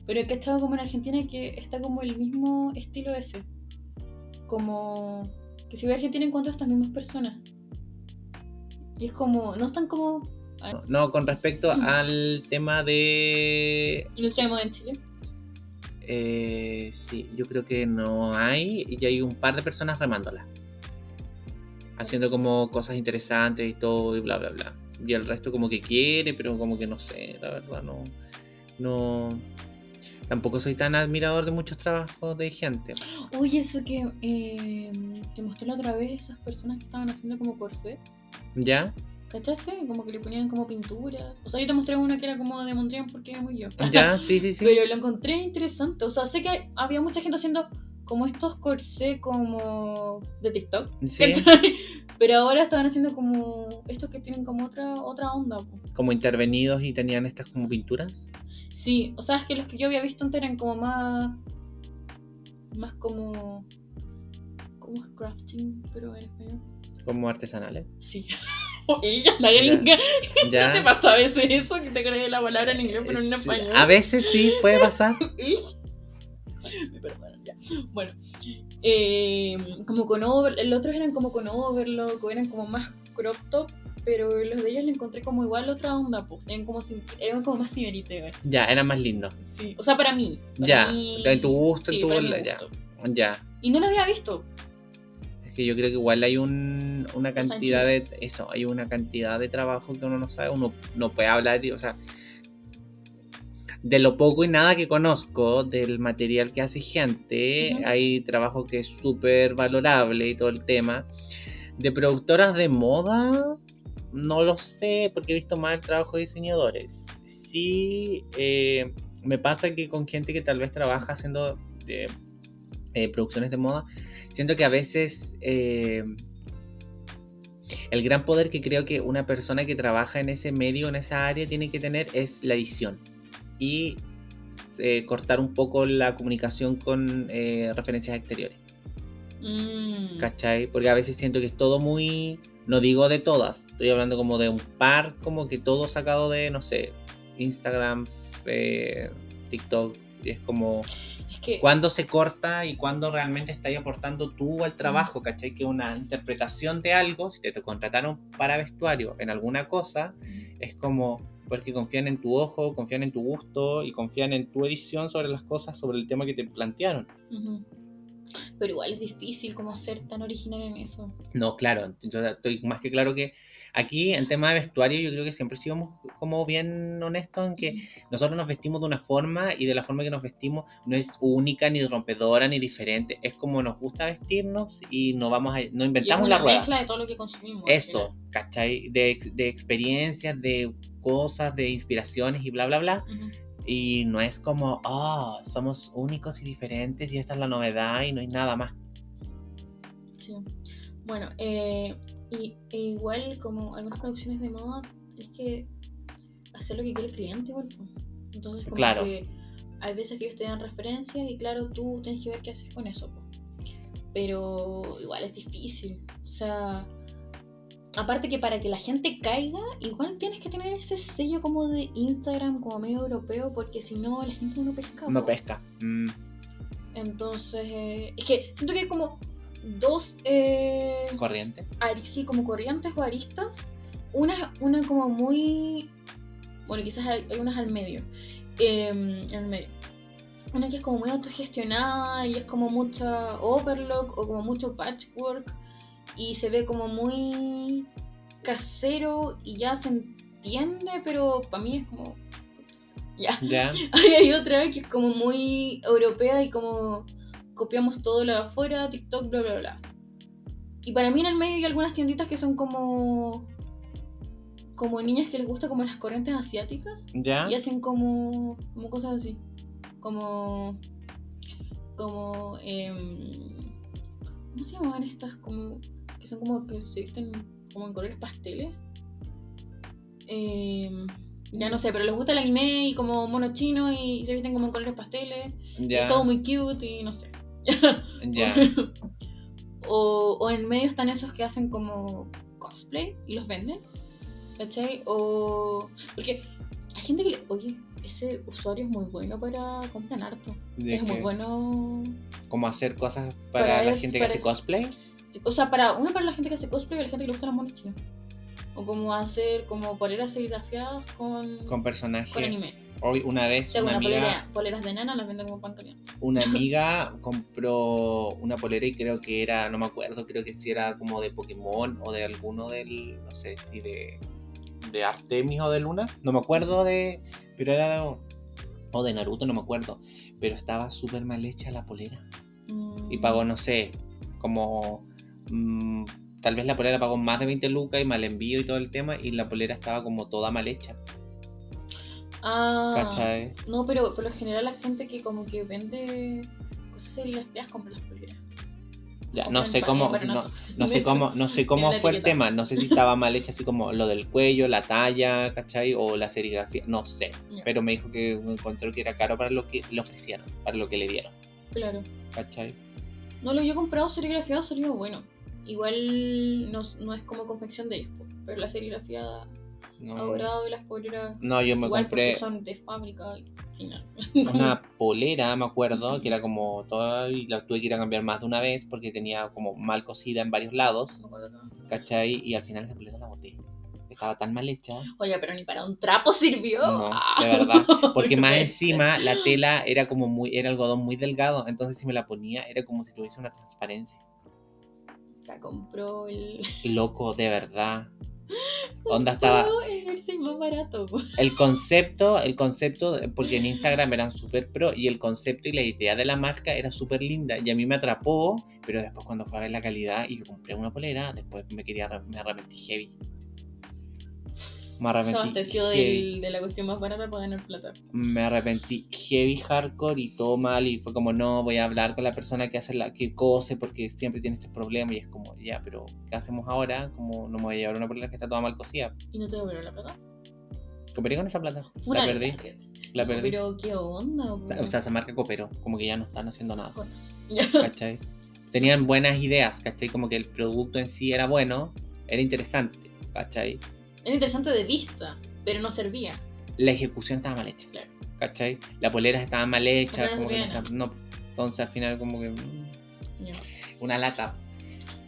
Pero he cachado como en Argentina que está como el mismo estilo ese. Como que si voy a Argentina encuentro a estas mismas personas. Y es como, no están como No, con respecto Mm. al tema de de moda en Chile. Eh, sí, yo creo que no hay y hay un par de personas remándola. Haciendo como cosas interesantes y todo y bla bla bla. Y el resto como que quiere, pero como que no sé, la verdad no. No. Tampoco soy tan admirador de muchos trabajos de gente. Oye, eso que eh, te mostré la otra vez, esas personas que estaban haciendo como corset. ¿Ya? ¿Cachaste? Como que le ponían como pintura. O sea, yo te mostré una que era como de Mondrian porque es muy yo. [LAUGHS] ¿Ya? [LAUGHS] Sí, sí, sí. Pero lo encontré interesante. O sea, sé que había mucha gente haciendo como estos corsés como de TikTok. Sí. [LAUGHS] Pero ahora estaban haciendo como estos que tienen como otra otra onda. como intervenidos y tenían estas como pinturas. Sí, o sea, es que los que yo había visto antes eran como más. Más como. ¿Cómo es crafting? Pero en español. Como artesanales. Sí. [LAUGHS] Ella, la gringa. [LAUGHS] ¿Ya? ¿No te pasa a veces eso? Que te crees la palabra en inglés, pero en Sí, español. A veces sí puede pasar. [LAUGHS] Me perdonan, ya. Bueno, eh, como con over, los otros eran como con overlock, eran como más crop top, pero los de ellos le encontré como igual otra onda, pues, eran como, eran como más güey. Ya, era más lindo. Sí, o sea, para mí. para Ya, mí- en tu gusto, en sí, tu bola, ya. gusto. Ya. Y no lo había visto. Que yo creo que igual hay un, una cantidad de eso, hay una cantidad de trabajo que uno no sabe, uno no puede hablar y, o sea, de lo poco y nada que conozco del material que hace gente, hay trabajo que es súper valorable y todo el tema. De productoras de moda, no lo sé, porque he visto más el trabajo de diseñadores. Sí, eh, me pasa que con gente que tal vez trabaja haciendo eh, eh, producciones de moda, siento que a veces eh, el gran poder que creo que una persona que trabaja en ese medio, en esa área, tiene que tener es la edición. Y eh, cortar un poco la comunicación con eh, referencias exteriores. Mm, ¿Cachai? Porque a veces siento que es todo muy. No digo de todas, estoy hablando como de un par, como que todo sacado de, no sé, Instagram, eh, TikTok. Y es como. Es que ¿Cuándo se corta y cuándo realmente estás aportando tú al trabajo? ¿Cachai? Que una interpretación de algo, si te, te contrataron para vestuario en alguna cosa, es como porque confían en tu ojo, confían en tu gusto y confían en tu edición sobre las cosas, sobre el tema que te plantearon. Pero igual es difícil como ser tan original en eso. No, claro, yo estoy más que claro que aquí en tema de vestuario yo creo que siempre sigamos como bien honestos en que nosotros nos vestimos de una forma y de la forma que nos vestimos no es única, ni rompedora, ni diferente, es como nos gusta vestirnos y no vamos a, no Y es inventamos una la rueda. mezcla de todo lo que consumimos. Eso, ¿cachai? De, de experiencias, de cosas, de inspiraciones y bla, bla, bla. final. Ujú. Y no es como, ah, somos únicos y diferentes y esta es la novedad y no hay nada más. Sí. Bueno, eh, y e igual como algunas producciones de moda, es que hacer lo que quiere el cliente, igual. Entonces, como Claro. que hay veces que ellos te dan referencias y claro, tú tienes que ver qué haces con eso. Pero igual es difícil. O sea, aparte que para que la gente caiga, igual tienes que tener ese sello como de Instagram, como medio europeo, porque si no, la gente no pesca. No po. pesca. Mm, Entonces, es que siento que como dos eh, corriente. ari- sí, como corrientes o aristas. Una, una como muy. Bueno, quizás hay, hay unas al medio. em, el medio. Una que es como muy autogestionada y es como mucha overlock o como mucho patchwork y se ve como muy casero y ya se entiende, pero para mí es como. Ya. [LAUGHS] Hay otra que es como muy europea y como copiamos todo lo de afuera, TikTok, bla, bla, bla. Y para mí en el medio hay algunas tienditas que son como como niñas que les gusta como las corrientes asiáticas Ya. y hacen como como cosas así. Como como em, ¿cómo se llamaban estas? Como que son como que se visten como en colores pasteles. Em, ya no sé, pero les gusta el anime y como mono chino y se visten como en colores pasteles. y Ya. Es todo muy cute y no sé. Ya. [LAUGHS] o, o en medio están esos que hacen como cosplay y los venden. ¿Cachai? O. Porque hay gente que le. Oye, ese usuario es muy bueno para comprar harto. Es muy bueno. Como hacer cosas para, Para la es- gente para- que hace cosplay. sí, O sea, para uno para la gente que hace cosplay y la gente que le gusta las monos chinas. O como hacer como poleras serigrafiadas con, Con personajes. con anime. Hoy una vez Tengo una una amiga, polera, poleras de nana, las venden como pan caliente. una [LAUGHS] amiga compró una polera y creo que era, no me acuerdo, creo que si era como de Pokémon o de alguno del, no sé si de, de Artemis o de Luna, no me acuerdo de, pero era de, o de Naruto, no me acuerdo, pero estaba súper mal hecha la polera Mm. y pagó, no sé, como, mm, tal vez la polera pagó más de 20 lucas y mal envío y todo el tema y la polera estaba como toda mal hecha, Ah, ¿cachai? no, pero por lo general la gente que como que vende cosas serigrafiadas compra las poleras. Ya, no sé cómo, no, sé cómo, no sé cómo fue el tema, no sé si estaba mal hecha así como lo del cuello, la talla, ¿cachai? O la serigrafía, no sé. Pero me dijo que encontró que era caro para lo que le ofrecieron, para lo que le dieron, Claro. ¿cachai? No, lo que yo he comprado serigrafiado ha salido bueno. Igual no, no es como confección de ellos, pero la serigrafía No, y las poleras no yo me igual compré porque son de fábrica sin nada. [LAUGHS] una [LAUGHS] polera, me acuerdo, que era como toda, y la tuve que ir a cambiar más de una vez porque tenía como mal cosida en varios lados, No me acuerdo nada. ¿cachai? Y al final esa polera la boté. Estaba tan mal hecha. Oye, pero ni para un trapo sirvió. No, Ah. de verdad. Porque No más [LAUGHS] encima la tela era como muy, era algodón muy delgado, entonces si me la ponía era como si tuviese una transparencia. La compró el. Loco, de verdad. [LAUGHS] Onda estaba es más barato. [LAUGHS] el concepto, el concepto, porque en Instagram eran súper pro y el concepto y la idea de la marca era súper linda y a mí me atrapó, pero después cuando fue a ver la calidad y compré una polera, después me quería, me arrepentí heavy. Me Se arrepentí. abasteció heavy. del- de la cuestión más barata para ganar plata. me arrepentí heavy hardcore y todo mal y fue como no voy a hablar con la persona que hace la que cose porque siempre tiene este problema y es como ya pero qué hacemos ahora como no me voy a llevar una polera que está toda mal cosida ¿Y no te devolvieron la plata? cooperé con esa plata Una la perdí la perdí Pero qué onda, o sea, o sea, se marca coopero como que ya no están haciendo nada. [LAUGHS] ¿cachai? tenían buenas ideas ¿cachai? como que el producto en sí era bueno era interesante ¿cachai? Era interesante de vista, pero no servía. la ejecución estaba mal hecha Claro. ¿cachai? las poleras estaban mal como que no, entonces al final como que mm, Ya. una lata.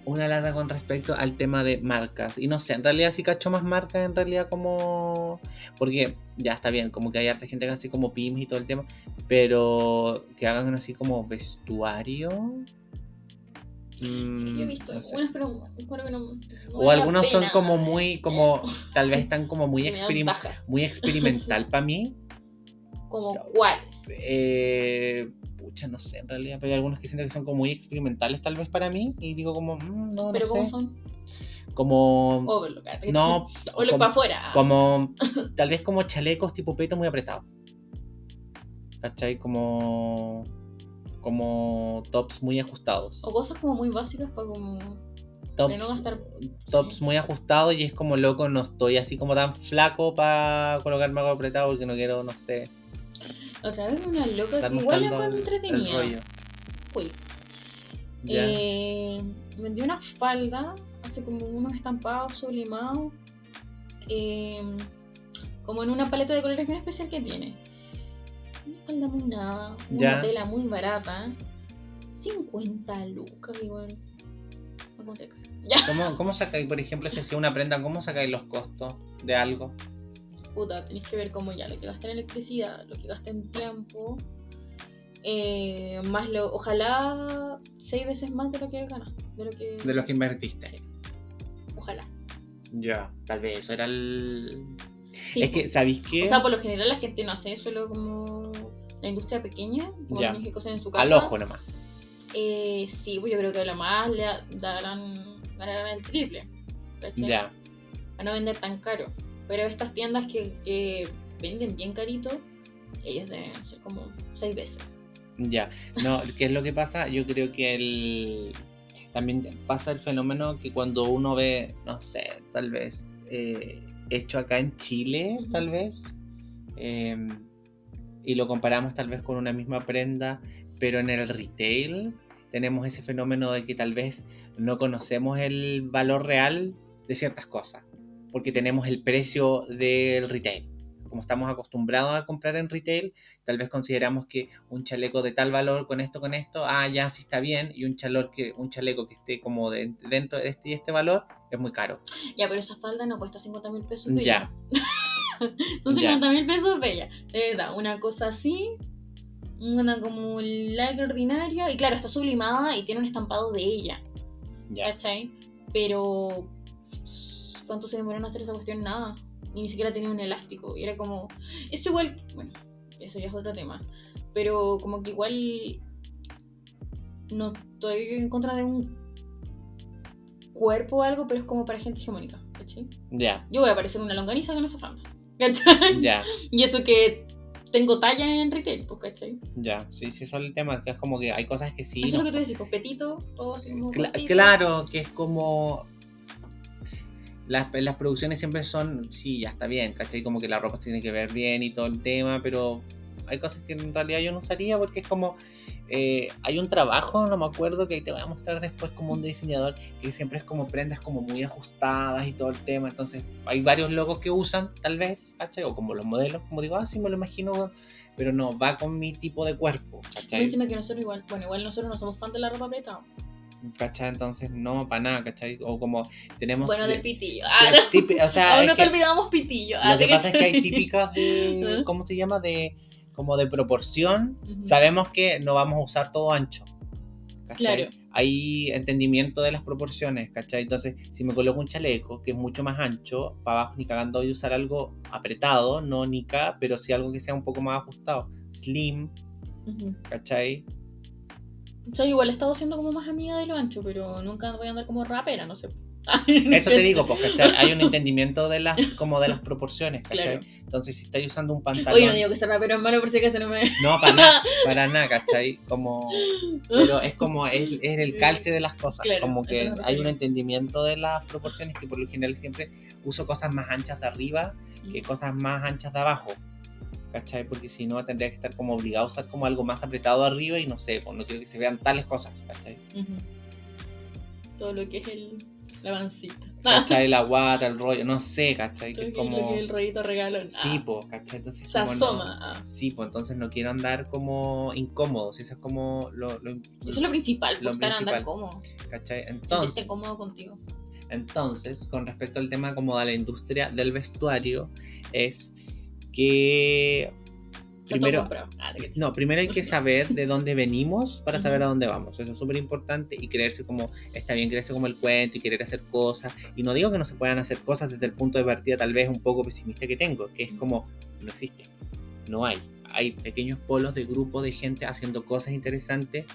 Una lata con respecto al tema de marcas. Y no sé, en realidad sí cacho más marcas, en realidad como... Porque ya está bien, como que hay harta gente que hace como pymes y todo el tema, pero que hagan así como vestuario. Mm, Yo he visto no sé. algunas, pero espero que no. no O algunos son como muy, como, [LAUGHS] tal vez están como muy, experim- muy experimental para mí. [LAUGHS] Como cuáles. Eh, pucha, no sé, en realidad, pero hay algunos que siento que son como muy experimentales tal vez para mí. Y digo como, mm, no, Pero no ¿cómo sé. son? Como... Overlock. ah, te- No, [LAUGHS] O lo como, para afuera. como- tal vez como chalecos tipo peto muy apretados. ¿Cachai? Como como tops muy ajustados. O cosas como muy básicas para como. Tops, no gastar- tops sí. muy ajustados y es como loco, no estoy así como tan flaco para colocarme algo apretado porque no quiero, no sé, Otra vez una loca estar que igual la entretenida. Uy. Eh, vendió una falda, hace como unos estampados sublimados, eh, como en una paleta de colores bien especial que tiene. Una falda muy nada, una Ya. tela muy barata, 50 lucas igual. No. Ya, ¿Cómo, ¿Cómo sacáis, por ejemplo, si hacía una prenda, cómo sacáis los costos de algo? puta, tenéis que ver como ya lo que gasta en electricidad, lo que gasta en tiempo, eh, más lo, ojalá seis veces más de lo que ganas, de lo que, De los que invertiste. Sí. ojalá. Ya, tal vez eso era el... Sí, es que, ¿sabéis qué? O sea, por lo general la gente no hace solo como la industria pequeña, como que cosas en su casa. Al ojo nomás. Eh, sí, pues yo creo que lo más le darán, ganarán el triple. Ya. A no vender tan caro. Pero estas tiendas que, que venden bien carito, ellas deben ser como seis veces. Ya, no, ¿qué es lo que pasa? Yo creo que el también pasa el fenómeno que cuando uno ve, no sé, tal vez eh, hecho acá en Chile, tal vez, eh, y lo comparamos tal vez con una misma prenda, pero en el retail tenemos ese fenómeno de que tal vez no conocemos el valor real de ciertas cosas, porque tenemos el precio del retail. Como estamos acostumbrados a comprar en retail, tal vez consideramos que un chaleco de tal valor con esto, con esto, ah, ya sí está bien, y un, chalor que, un chaleco que esté como de- dentro de este y este valor es muy caro. Ya, pero esa falda no cuesta 50 mil pesos. Ya. bella. Son Ya. 50 mil pesos bella. De verdad, una cosa así, una como la ordinaria, y claro, está sublimada y tiene un estampado de ella. Ya. ¿Cachai? Pero. ¿Cuánto se demoró en hacer esa cuestión? Nada. Y ni siquiera tenía un elástico. Y era como. Es igual. Bueno, eso ya es otro tema. Pero como que igual. No estoy en contra de un cuerpo o algo, pero es como para gente hegemónica. ¿Cachai? Ya, Yo voy a parecer una longaniza con esa falda. ¿Cachai? ya, Y eso que tengo talla en retail, pues, ¿cachai? ya. Sí, sí, eso es el tema, que es como que hay cosas que sí. eso es no- lo que tú decís, pues petito, todo así como. Cla- claro, que es como. Las, las producciones siempre son, sí, ya está bien, ¿cachai? Como que la ropa se tiene que ver bien y todo el tema, pero hay cosas que en realidad yo no usaría porque es como. Eh, hay un trabajo, no me acuerdo, que te voy a mostrar después como un diseñador, que siempre es como prendas como muy ajustadas y todo el tema. Entonces, hay varios logos que usan, tal vez, ¿cachai? O como los modelos, como digo, ah, sí, me lo imagino, pero no, va con mi tipo de cuerpo, ¿cachai? Encima que nosotros igual, bueno, igual nosotros no somos fan de la ropa apretada. ¿cachai? Entonces, no, para nada, ¿cachai? O como tenemos... Bueno, del pitillo. Ah, o sea, aún no te que olvidamos pitillo. Ah, lo que ¿te pasa es que hay típicas de, [LAUGHS] ¿Ah? ¿cómo se llama? De como de proporción. Sabemos que no vamos a usar todo ancho. ¿cachai? Claro. hay entendimiento de las proporciones, ¿cachai? Entonces, si me coloco un chaleco que es mucho más ancho, para abajo ni cagando voy a usar algo apretado, no nica, pero sí algo que sea un poco más ajustado. Slim, Ujú. ¿cachai? O sea, igual he estado siendo como más amiga de lo ancho, pero nunca voy a andar como rapera, no sé. Eso te digo, pues, ¿cachai? Hay un [LAUGHS] entendimiento de las, como de las proporciones, ¿cachai? Claro. Entonces, si estáis usando un pantalón... Oye, no digo que ser rapero es malo por si acaso no me... No, para nada, [LAUGHS] para nada, ¿cachai? Como, pero es como, es, es el calce de las cosas, Claro, como que hay un entendimiento de las proporciones que por lo general siempre uso cosas más anchas de arriba que cosas más anchas de abajo, ¿cachai? Porque si no tendría que estar como obligado a usar como algo más apretado arriba y no sé, pues no quiero que se vean tales cosas, ¿cachai? Todo lo que es el... la pancita. ¿Cachai? [LAUGHS] La guata, el rollo, no sé, ¿cachai? Que es como... que el rollito regalón. Sí, Ah, pues, ¿cachai? Entonces se no- asoma. ah. Sí, pues entonces no quiero andar como incómodo, si eso es como lo, lo- Eso es lo principal, Lo buscar andar cómodo. ¿cachai? Sentirte Entonces, cómodo contigo. entonces, con respecto al tema como de la industria del vestuario, es que primero. Ah, no, primero hay que [LAUGHS] saber de dónde venimos para saber a dónde vamos. Eso es súper importante y creerse como, está bien creerse como el cuento y querer hacer cosas. Y no digo que no se puedan hacer cosas desde el punto de partida tal vez un poco pesimista que tengo, que es como, no existe, no hay. Hay pequeños polos de grupo de gente haciendo cosas interesantes,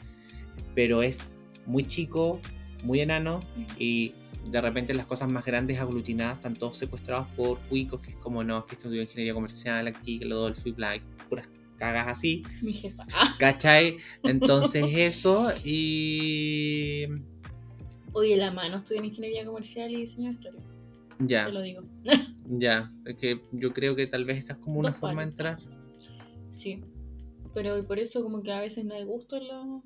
pero es muy chico, muy enano y de repente las cosas más grandes aglutinadas están todos secuestrados por cuicos que es como no, que estudió ingeniería comercial aquí, que lo Dolphy Black, puras cagas así, Mi jefa. Ah, ¿cachai? Entonces eso y oye, la mano estudia en ingeniería comercial y diseño de historia. ya, Te lo digo. ya, es que yo creo que tal vez esa es como una Dos forma de entrar. Sí. Pero por eso como que a veces no hay gusto en la...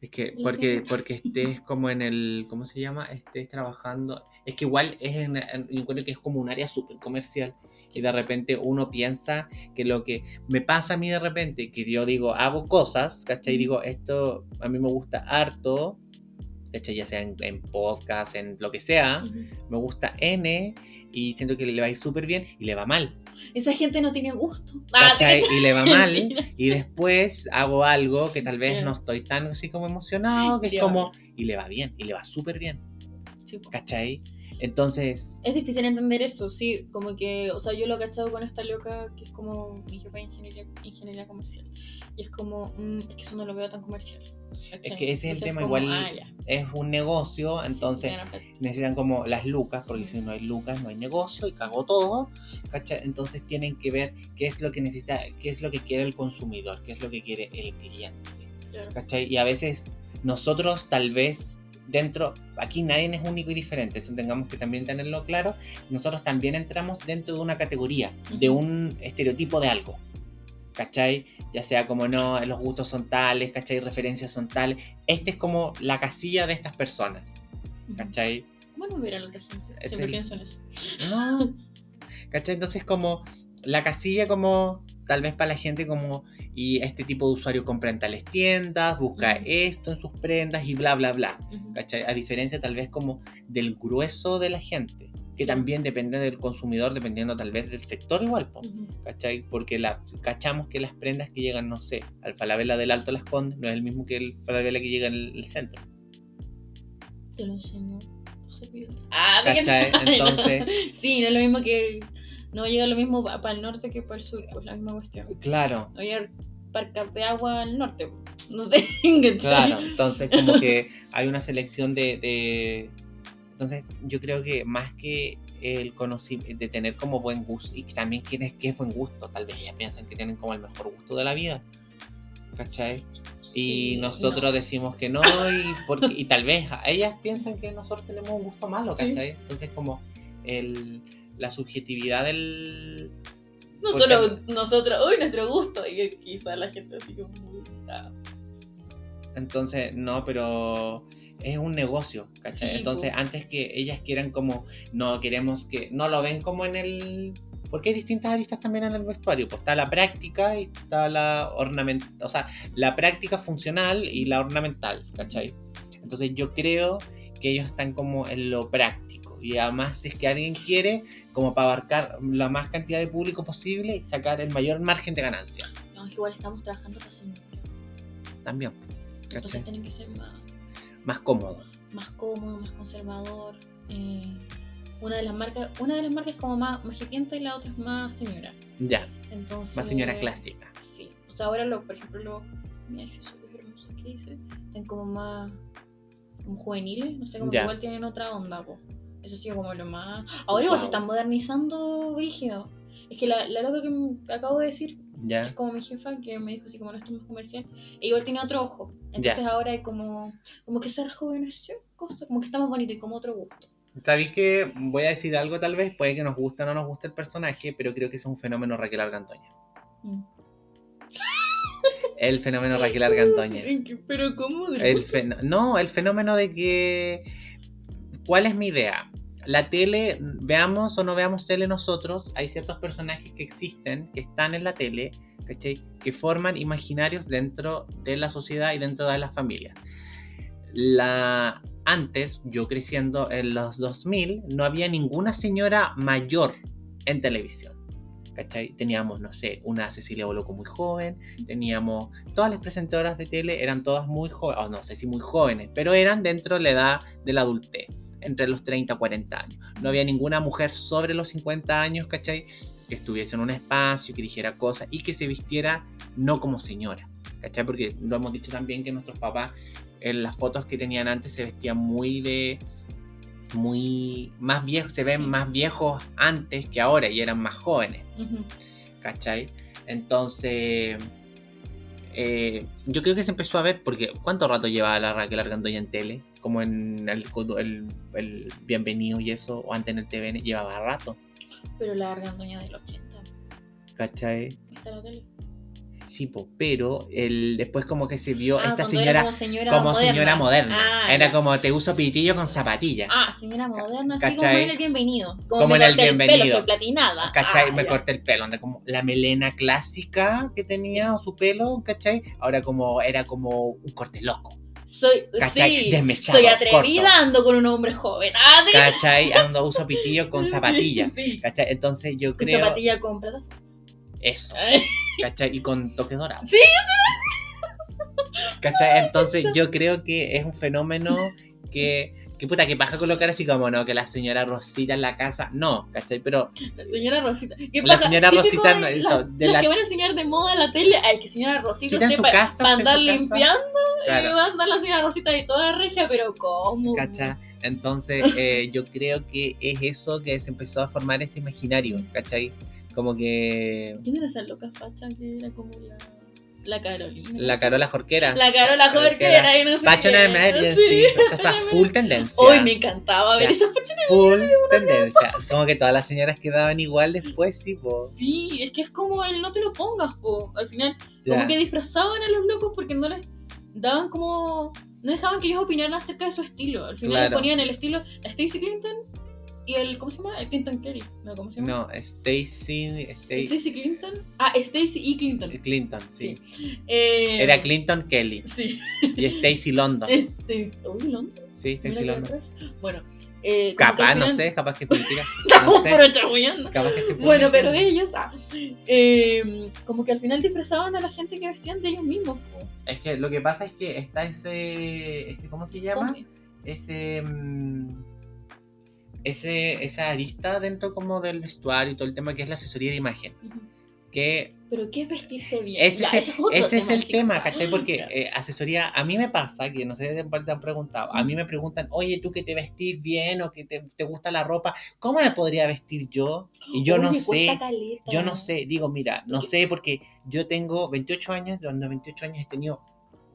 Es que porque, porque estés como en el, ¿cómo se llama? Estés trabajando. Es que igual es en, encuentro que es como un área súper comercial. Y de repente uno piensa que lo que me pasa a mí de repente, que yo digo, hago cosas, ¿cachai? Y digo, esto a mí me gusta harto, ¿cachai? Ya sea en, en podcast, en lo que sea, me gusta N y siento que le va a ir súper bien y le va mal. Esa gente no tiene gusto. Ah, ¿cachai? ¿te Y le va [LAUGHS] mal. Y después hago algo que tal vez no estoy tan así como emocionado, que es como, y le va bien, y le va súper bien. ¿cachai? Entonces, Es difícil entender eso, sí, como que, o sea, yo lo he cachado con esta loca que es como mi jefa de ingeniería, ingeniería comercial. Y es como, mm, es que eso no lo veo tan comercial. ¿cachai? es que ese es el tema, como, igual ah, es un negocio, entonces sí, necesitan como las lucas, porque si no hay lucas no hay negocio y cago todo, ¿cachai? Entonces tienen que ver qué es lo que necesita, qué es lo que quiere el consumidor, qué es lo que quiere el cliente. Claro. ¿cachai? Y a veces nosotros tal vez dentro, aquí nadie es único y diferente, eso tengamos que también tenerlo claro, nosotros también entramos dentro de una categoría, de un estereotipo de algo. ¿Cachai? Ya sea como no, los gustos son tales, ¿cachai? Referencias son tales. Este es como la casilla de estas personas. ¿cachai? ¿Cómo no ver a la gente? Siempre el- pienso en eso. No. ¿Cachai? Entonces como la casilla como tal vez para la gente como y este tipo de usuario compra en tales tiendas, busca esto en sus prendas y bla bla bla. ¿cachai? A diferencia tal vez como del grueso de la gente, que también depende del consumidor, dependiendo tal vez del sector igual, po. ¿cachai? Porque la, cachamos que las prendas que llegan, no sé, al Falabella del Alto Las Condes no es el mismo que el Falabella que llega en el, centro. Te lo. No pide. Ah, ¿de qué ¿Cachai? [LAUGHS] Entonces, Sí, no es lo mismo que. No llega lo mismo para el norte que para el sur, pues la misma cuestión. claro, Oye, parcas de agua al norte, pues. no sé. [LAUGHS] claro. Entonces como que hay una selección de... de- Entonces yo creo que más que el conocimiento, de tener como buen gusto, y también quién es que es buen gusto, tal vez ellas piensan que tienen como el mejor gusto de la vida, ¿cachai? Y nosotros no. decimos que no, y, porque, y tal vez ellas piensan que nosotros tenemos un gusto malo, Sí. ¿cachai? Entonces como el, la subjetividad del... No porque- solo nosotros, uy, nuestro gusto. Y quizá la gente así como. ah, Entonces, no, pero es un negocio, ¿cachai? Sí, Entonces, antes que ellas quieran como, no queremos que, no lo ven como en el... Porque hay distintas aristas también en el vestuario. Pues está la práctica y está la ornamental, o sea, la práctica funcional y la ornamental, ¿cachai? Entonces yo creo que ellos están como en lo práctico. Y además si es que alguien quiere, como para abarcar la más cantidad de público posible y sacar el mayor margen de ganancia. No, es que igual estamos trabajando casi. También. Entonces tienen que ser más. Más cómodo. más cómodo, más conservador. eh, una de las marcas, una de las marcas es como más, más y la otra es más señora. Ya, Entonces, más señora clásica. Sí. O sea, ahora lo, por ejemplo, lo, mira ese súper hermoso que dice, están como más como juveniles, no sé, como que igual tienen otra onda, po. Eso ha sido como lo más. Ahora igual se están modernizando brígido. Es que la, la loca que acabo de decir es Ya, como mi jefa que me dijo así como no esto es más comercial e igual tiene otro ojo entonces ahora hay como como que se rejuveneció cosa como que está más bonito y como otro gusto Sabéis que voy a decir algo tal vez, puede que nos guste o no nos guste el personaje, pero creo que es un fenómeno Raquel Argandoña. Mm. El fenómeno Raquel Argandoña. [LAUGHS] pero cómo El fen- no, el fenómeno de que... ¿Cuál es mi idea? La tele, veamos o no veamos tele nosotros, hay ciertos personajes que existen, que están en la tele, ¿cachai? Que forman imaginarios dentro de la sociedad y dentro de las familias. Antes, yo creciendo en los 2000, no había ninguna señora mayor en televisión. Teníamos, no sé, una Cecilia Boloco muy joven, teníamos todas las presentadoras de tele eran todas muy jóvenes, o no sé si muy jóvenes, pero eran dentro de la edad de la adultez, entre los 30 y 40 años. No había ninguna mujer sobre los 50 años, ¿cachai? Que estuviese en un espacio, que dijera cosas y que se vistiera no como señora, ¿cachai? Porque lo hemos dicho también que nuestros papás en las fotos que tenían antes se vestían muy de muy más viejos, se ven más viejos antes que ahora y eran más jóvenes. Ujú. ¿cachai? Entonces, eh, yo creo que se empezó a ver, porque ¿cuánto rato llevaba la Raquel Argandoña en tele? Como en el, el, el Bienvenido y eso, o antes en el TVN, llevaba rato, pero la argandoña del 80 ¿cachai? está la tele Sí, po, pero el, después como que se vio Ah, esta señora como señora como moderna. señora moderna. Ah, Era ya. como te uso pitillo con zapatilla. ah señora moderna así como ¿Cachai? en el bienvenido como, Como me en el Bienvenido. pelo soy platinada ¿Cachai? Ah, me ya. corté el pelo, anda como la melena clásica que tenía o su pelo, ¿cachai? Ahora como era como un corte loco. Soy ¿Cachai? sí soy atrevida corto. ando con un hombre joven ah ¿Cachai? Ando uso [LAUGHS] pitillo con zapatilla. sí. ¿Cachai? Entonces yo con creo zapatilla con plata eso, Ay, [LAUGHS] ¿cachai? Y con toque dorado. Sí, ¿Cachai? Entonces [LAUGHS] yo creo que es un fenómeno que, que puta, que pasa colocar así como, no, que la señora Rosita en la casa, no, ¿cachai? Pero La señora Rosita. ¿Qué La pasa? señora Típico Rosita no, la- eso, de las la- que van a enseñar de moda en la tele. Ay, que señora Rosita está en usted su pa- casa, para en andar su limpiando y Claro. va a andar la señora Rosita de toda regia, pero ¿cómo? ¿Cachai? Entonces, [LAUGHS] eh, yo creo que es eso que se empezó a formar ese imaginario, ¿cachai? Como que ¿Quién era esa loca facha que era como la, la Carolina? la Carola Jorquera, La Carola Jorquera. era y no sé Fashion qué. Emergency, Sí. esto está full tendencia. Hoy me encantaba ver Ya. esa facha. Full tendencia. Como que todas las señoras quedaban igual después, sí, po. Sí, es que es como el no te lo pongas, po. Al final, Ya. como que disfrazaban a los locos porque no les daban como. No dejaban que ellos opinaran acerca de su estilo. Al final les ponían el estilo la Stacy Clinton y el. ¿Cómo se llama? El Clinton Kelly. No, ¿cómo se llama? No, Stacy, Stacy Stacy Clinton. Ah, Stacy y Clinton. Clinton, sí. Eh, Era Clinton Kelly Sí. y Stacy London. Stacy. Uy, London. Sí, Stacy London. Bueno. Eh, Capaz, no final- sé, capaz que es política. [LAUGHS] Estamos No sé. pero. Capaz que Bueno, pero ellos, ah, eh, como que al final disfrazaban a la gente que vestían de ellos mismos. po. Es que lo que pasa es que está ese, ese ¿cómo se llama? Ese mm, ese esa arista dentro como del vestuario y todo el tema que es la asesoría de imagen que Pero ¿qué es vestirse bien? ese, Ya, es, ese es el tema ¿cachai? porque eh, asesoría a mí me pasa que no sé de parte te han preguntado a mí me preguntan oye tú que te vestís bien o que te, te gusta la ropa ¿cómo me podría vestir yo? y yo no sé caleta. yo no sé, digo, mira, no sé porque yo tengo 28 años, de los 28 años he tenido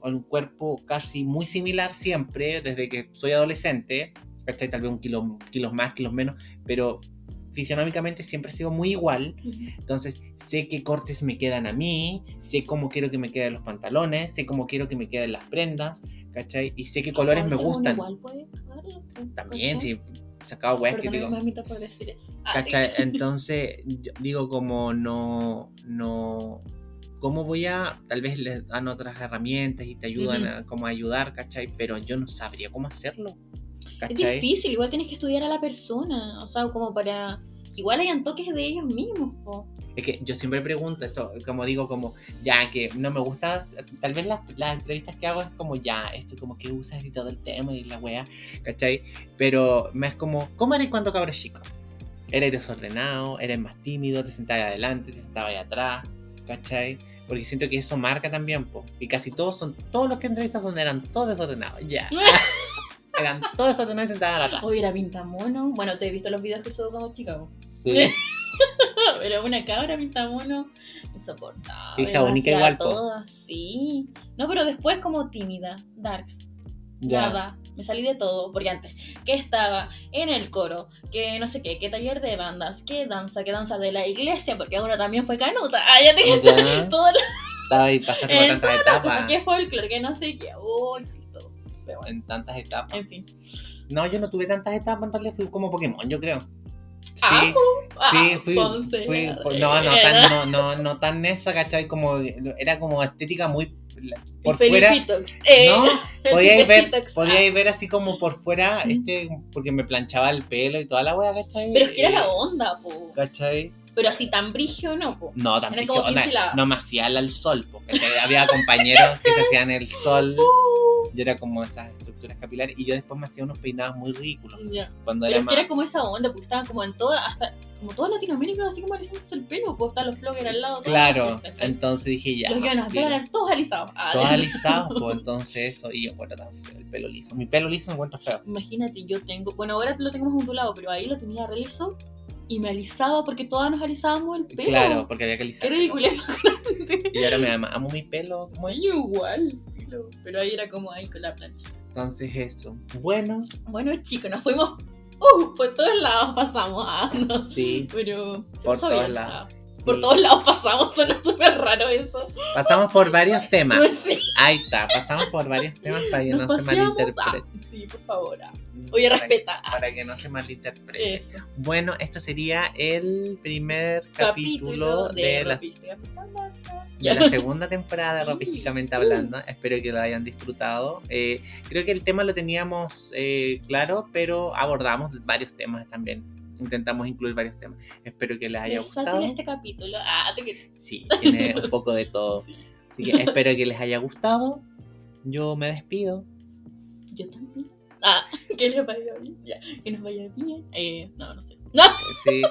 un cuerpo casi muy similar siempre, desde que soy adolescente, ¿cachai? Tal vez un kilo, kilos más, kilos menos, pero fisionómicamente siempre he sido muy igual, entonces sé qué cortes me quedan a mí, sé cómo quiero que me queden los pantalones, sé cómo quiero que me queden las prendas, ¿cachai? Y sé qué colores me gustan. Igual puede También, ¿cachai? si sacaba weas que digo... mamita, por decir eso. ¿Cachai? [LAUGHS] Entonces, yo digo como no, no, ¿cómo voy a, tal vez les dan otras herramientas y te ayudan Ujú. a como ayudar, ¿cachai? Pero yo no sabría cómo hacerlo, Es ¿cachai? difícil, igual tienes que estudiar a la persona, o sea, como para igual hayan toques de ellos mismos, po. Es que yo siempre pregunto esto, como digo, como ya que no me gusta, tal vez las, las entrevistas que hago es como ya, esto como que usas y todo el tema y la wea, ¿cachai? Pero me es como, ¿cómo eres cuando cabras chico? ¿Eres desordenado? ¿Eres más tímido? ¿Te sentabas adelante? ¿Te sentabas atrás? ¿cachai? Porque siento que eso marca también, po. Y casi todos son, todos los que entrevistas donde eran todos desordenados, ya. [LAUGHS] eran todos desordenados y sentados atrás. Hoy era pintamono. Bueno, te he visto los videos que subo como Chicago. Sí. [LAUGHS] Pero una cabra pintamono insoportable. Hija única igual, todas, Sí. No, pero después como tímida. Darks. Ya. Nada. Me salí de todo. Porque antes, que estaba en el coro, que no sé qué, que taller de bandas, que danza, que danza de la iglesia, porque uno también fue canuta. Ah, ya te Ya. [LAUGHS] todo Estaba ahí pasando por tantas etapas. que folclore, que no sé qué. Uy, sí, bueno, En tantas etapas. en fin. No, yo no tuve tantas etapas, en realidad fui como Pokémon, yo creo. Sí, Ah, sí, Ah, fui, Ponce, fui- la no, no tan, no, no, no tan esa, ¿cachai? Como, era como estética muy, por fuera. Eh, no, podíais ver, Felipitox. podíais ver así como por fuera, este, porque me planchaba el pelo y toda la wea, ¿cachai? Pero es que era Eh, la onda, po. ¿Cachai? Pero así tan brigio, no, po. No, tampoco, como no, no me hacía al sol, porque había compañeros que se hacían el sol, [LAUGHS] yo era como esas estructuras capilares, y yo después me hacía unos peinados muy ridículos, Ya. cuando Pero era es más... que era como esa onda, porque estaban como en toda, hasta, como toda Latinoamérica, así como alisándose el pelo, pues estaban los vloggers al lado. Claro, entonces dije ya. Los que van a todos alisados. Ah, Todos [LAUGHS] alisados, pues entonces eso, y yo encuentro tan feo el pelo liso. Mi pelo liso me encuentro feo. Imagínate, yo tengo, bueno, ahora lo tengo más ondulado, pero ahí lo tenía re liso y me alisaba porque todas nos alisábamos el pelo. Claro, porque había que Qué alisar. ridículo es más grande. Y ahora me ama, amo mi pelo Sí, es. igual. Pero ahí era como ahí con la plancha. Entonces eso. Bueno, Bueno, chicos, nos fuimos. Uh, por todos lados pasamos. [LAUGHS] Ah, no. sí, Pero. Por todos lados. Por todos lados pasamos, suena súper raro eso. Pasamos por varios temas. Sí, Ahí está, pasamos por varios temas para que nos no se malinterprete. Ah, sí, por favor. ah. Oye, Para- respeta. ah, Para que no se malinterprete. Eso. Bueno, esto sería el primer capítulo, de, la, Ropística. de la segunda temporada de Sí. Ropísticamente Hablando. Espero que lo hayan disfrutado. Eh, creo que el tema lo teníamos eh, claro, pero abordamos varios temas también. Intentamos incluir varios temas. Espero que les haya gustado. este capítulo. Ah, te. Sí, tiene [LAUGHS] un poco de todo. Sí. Así que espero que les haya gustado. Yo me despido. Yo también. Ah, [LAUGHS] que les vaya bien. Ya, que nos vaya bien. Eh, no, no sé. No, Sí,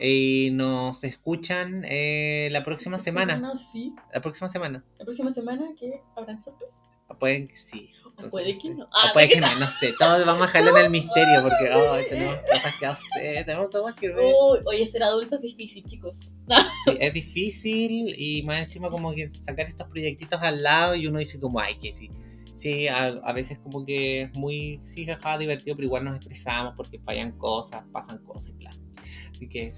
y nos escuchan eh, la próxima semana. No, sí. La próxima semana. La próxima semana que habrán sorpresas. Pueden que sí. O puede que no. O Ah, puede ¿de que no, no sé. Todos vamos a dejarlo en el misterio porque [LAUGHS] ay, tenemos cosas que hacer, tenemos cosas que ver. Uy, oye, ser adulto es difícil, chicos. [LAUGHS] Sí, es difícil y más encima como que sacar estos proyectitos al lado y uno dice como, ay, que sí. Sí, a, a veces como que es muy, sí, jaja, divertido, pero igual nos estresamos porque fallan cosas, pasan cosas y bla. Así que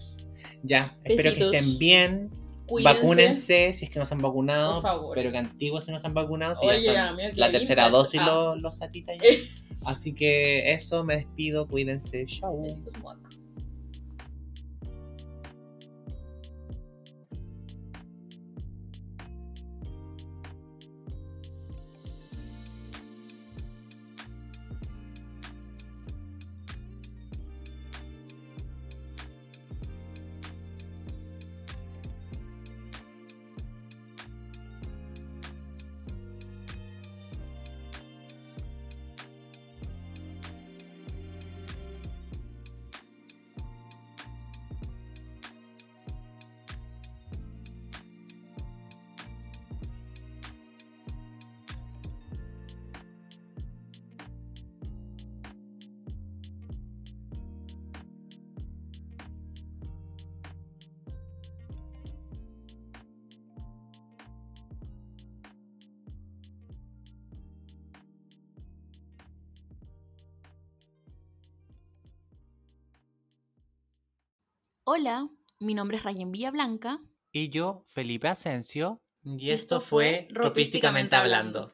ya, espero que Besitos. estén bien. Cuídense. Vacúnense si es que no se han vacunado. Por favor. Pero que antiguos si no se han vacunado. si ya Oye, están- amigo, la tercera dosis Ah. los, los tatitas ya. [LAUGHS] Así que eso, me despido, cuídense, chao. Hola, mi nombre es Rayen Villablanca. Y yo, Felipe Asensio, y esto fue Ropísticamente Hablando.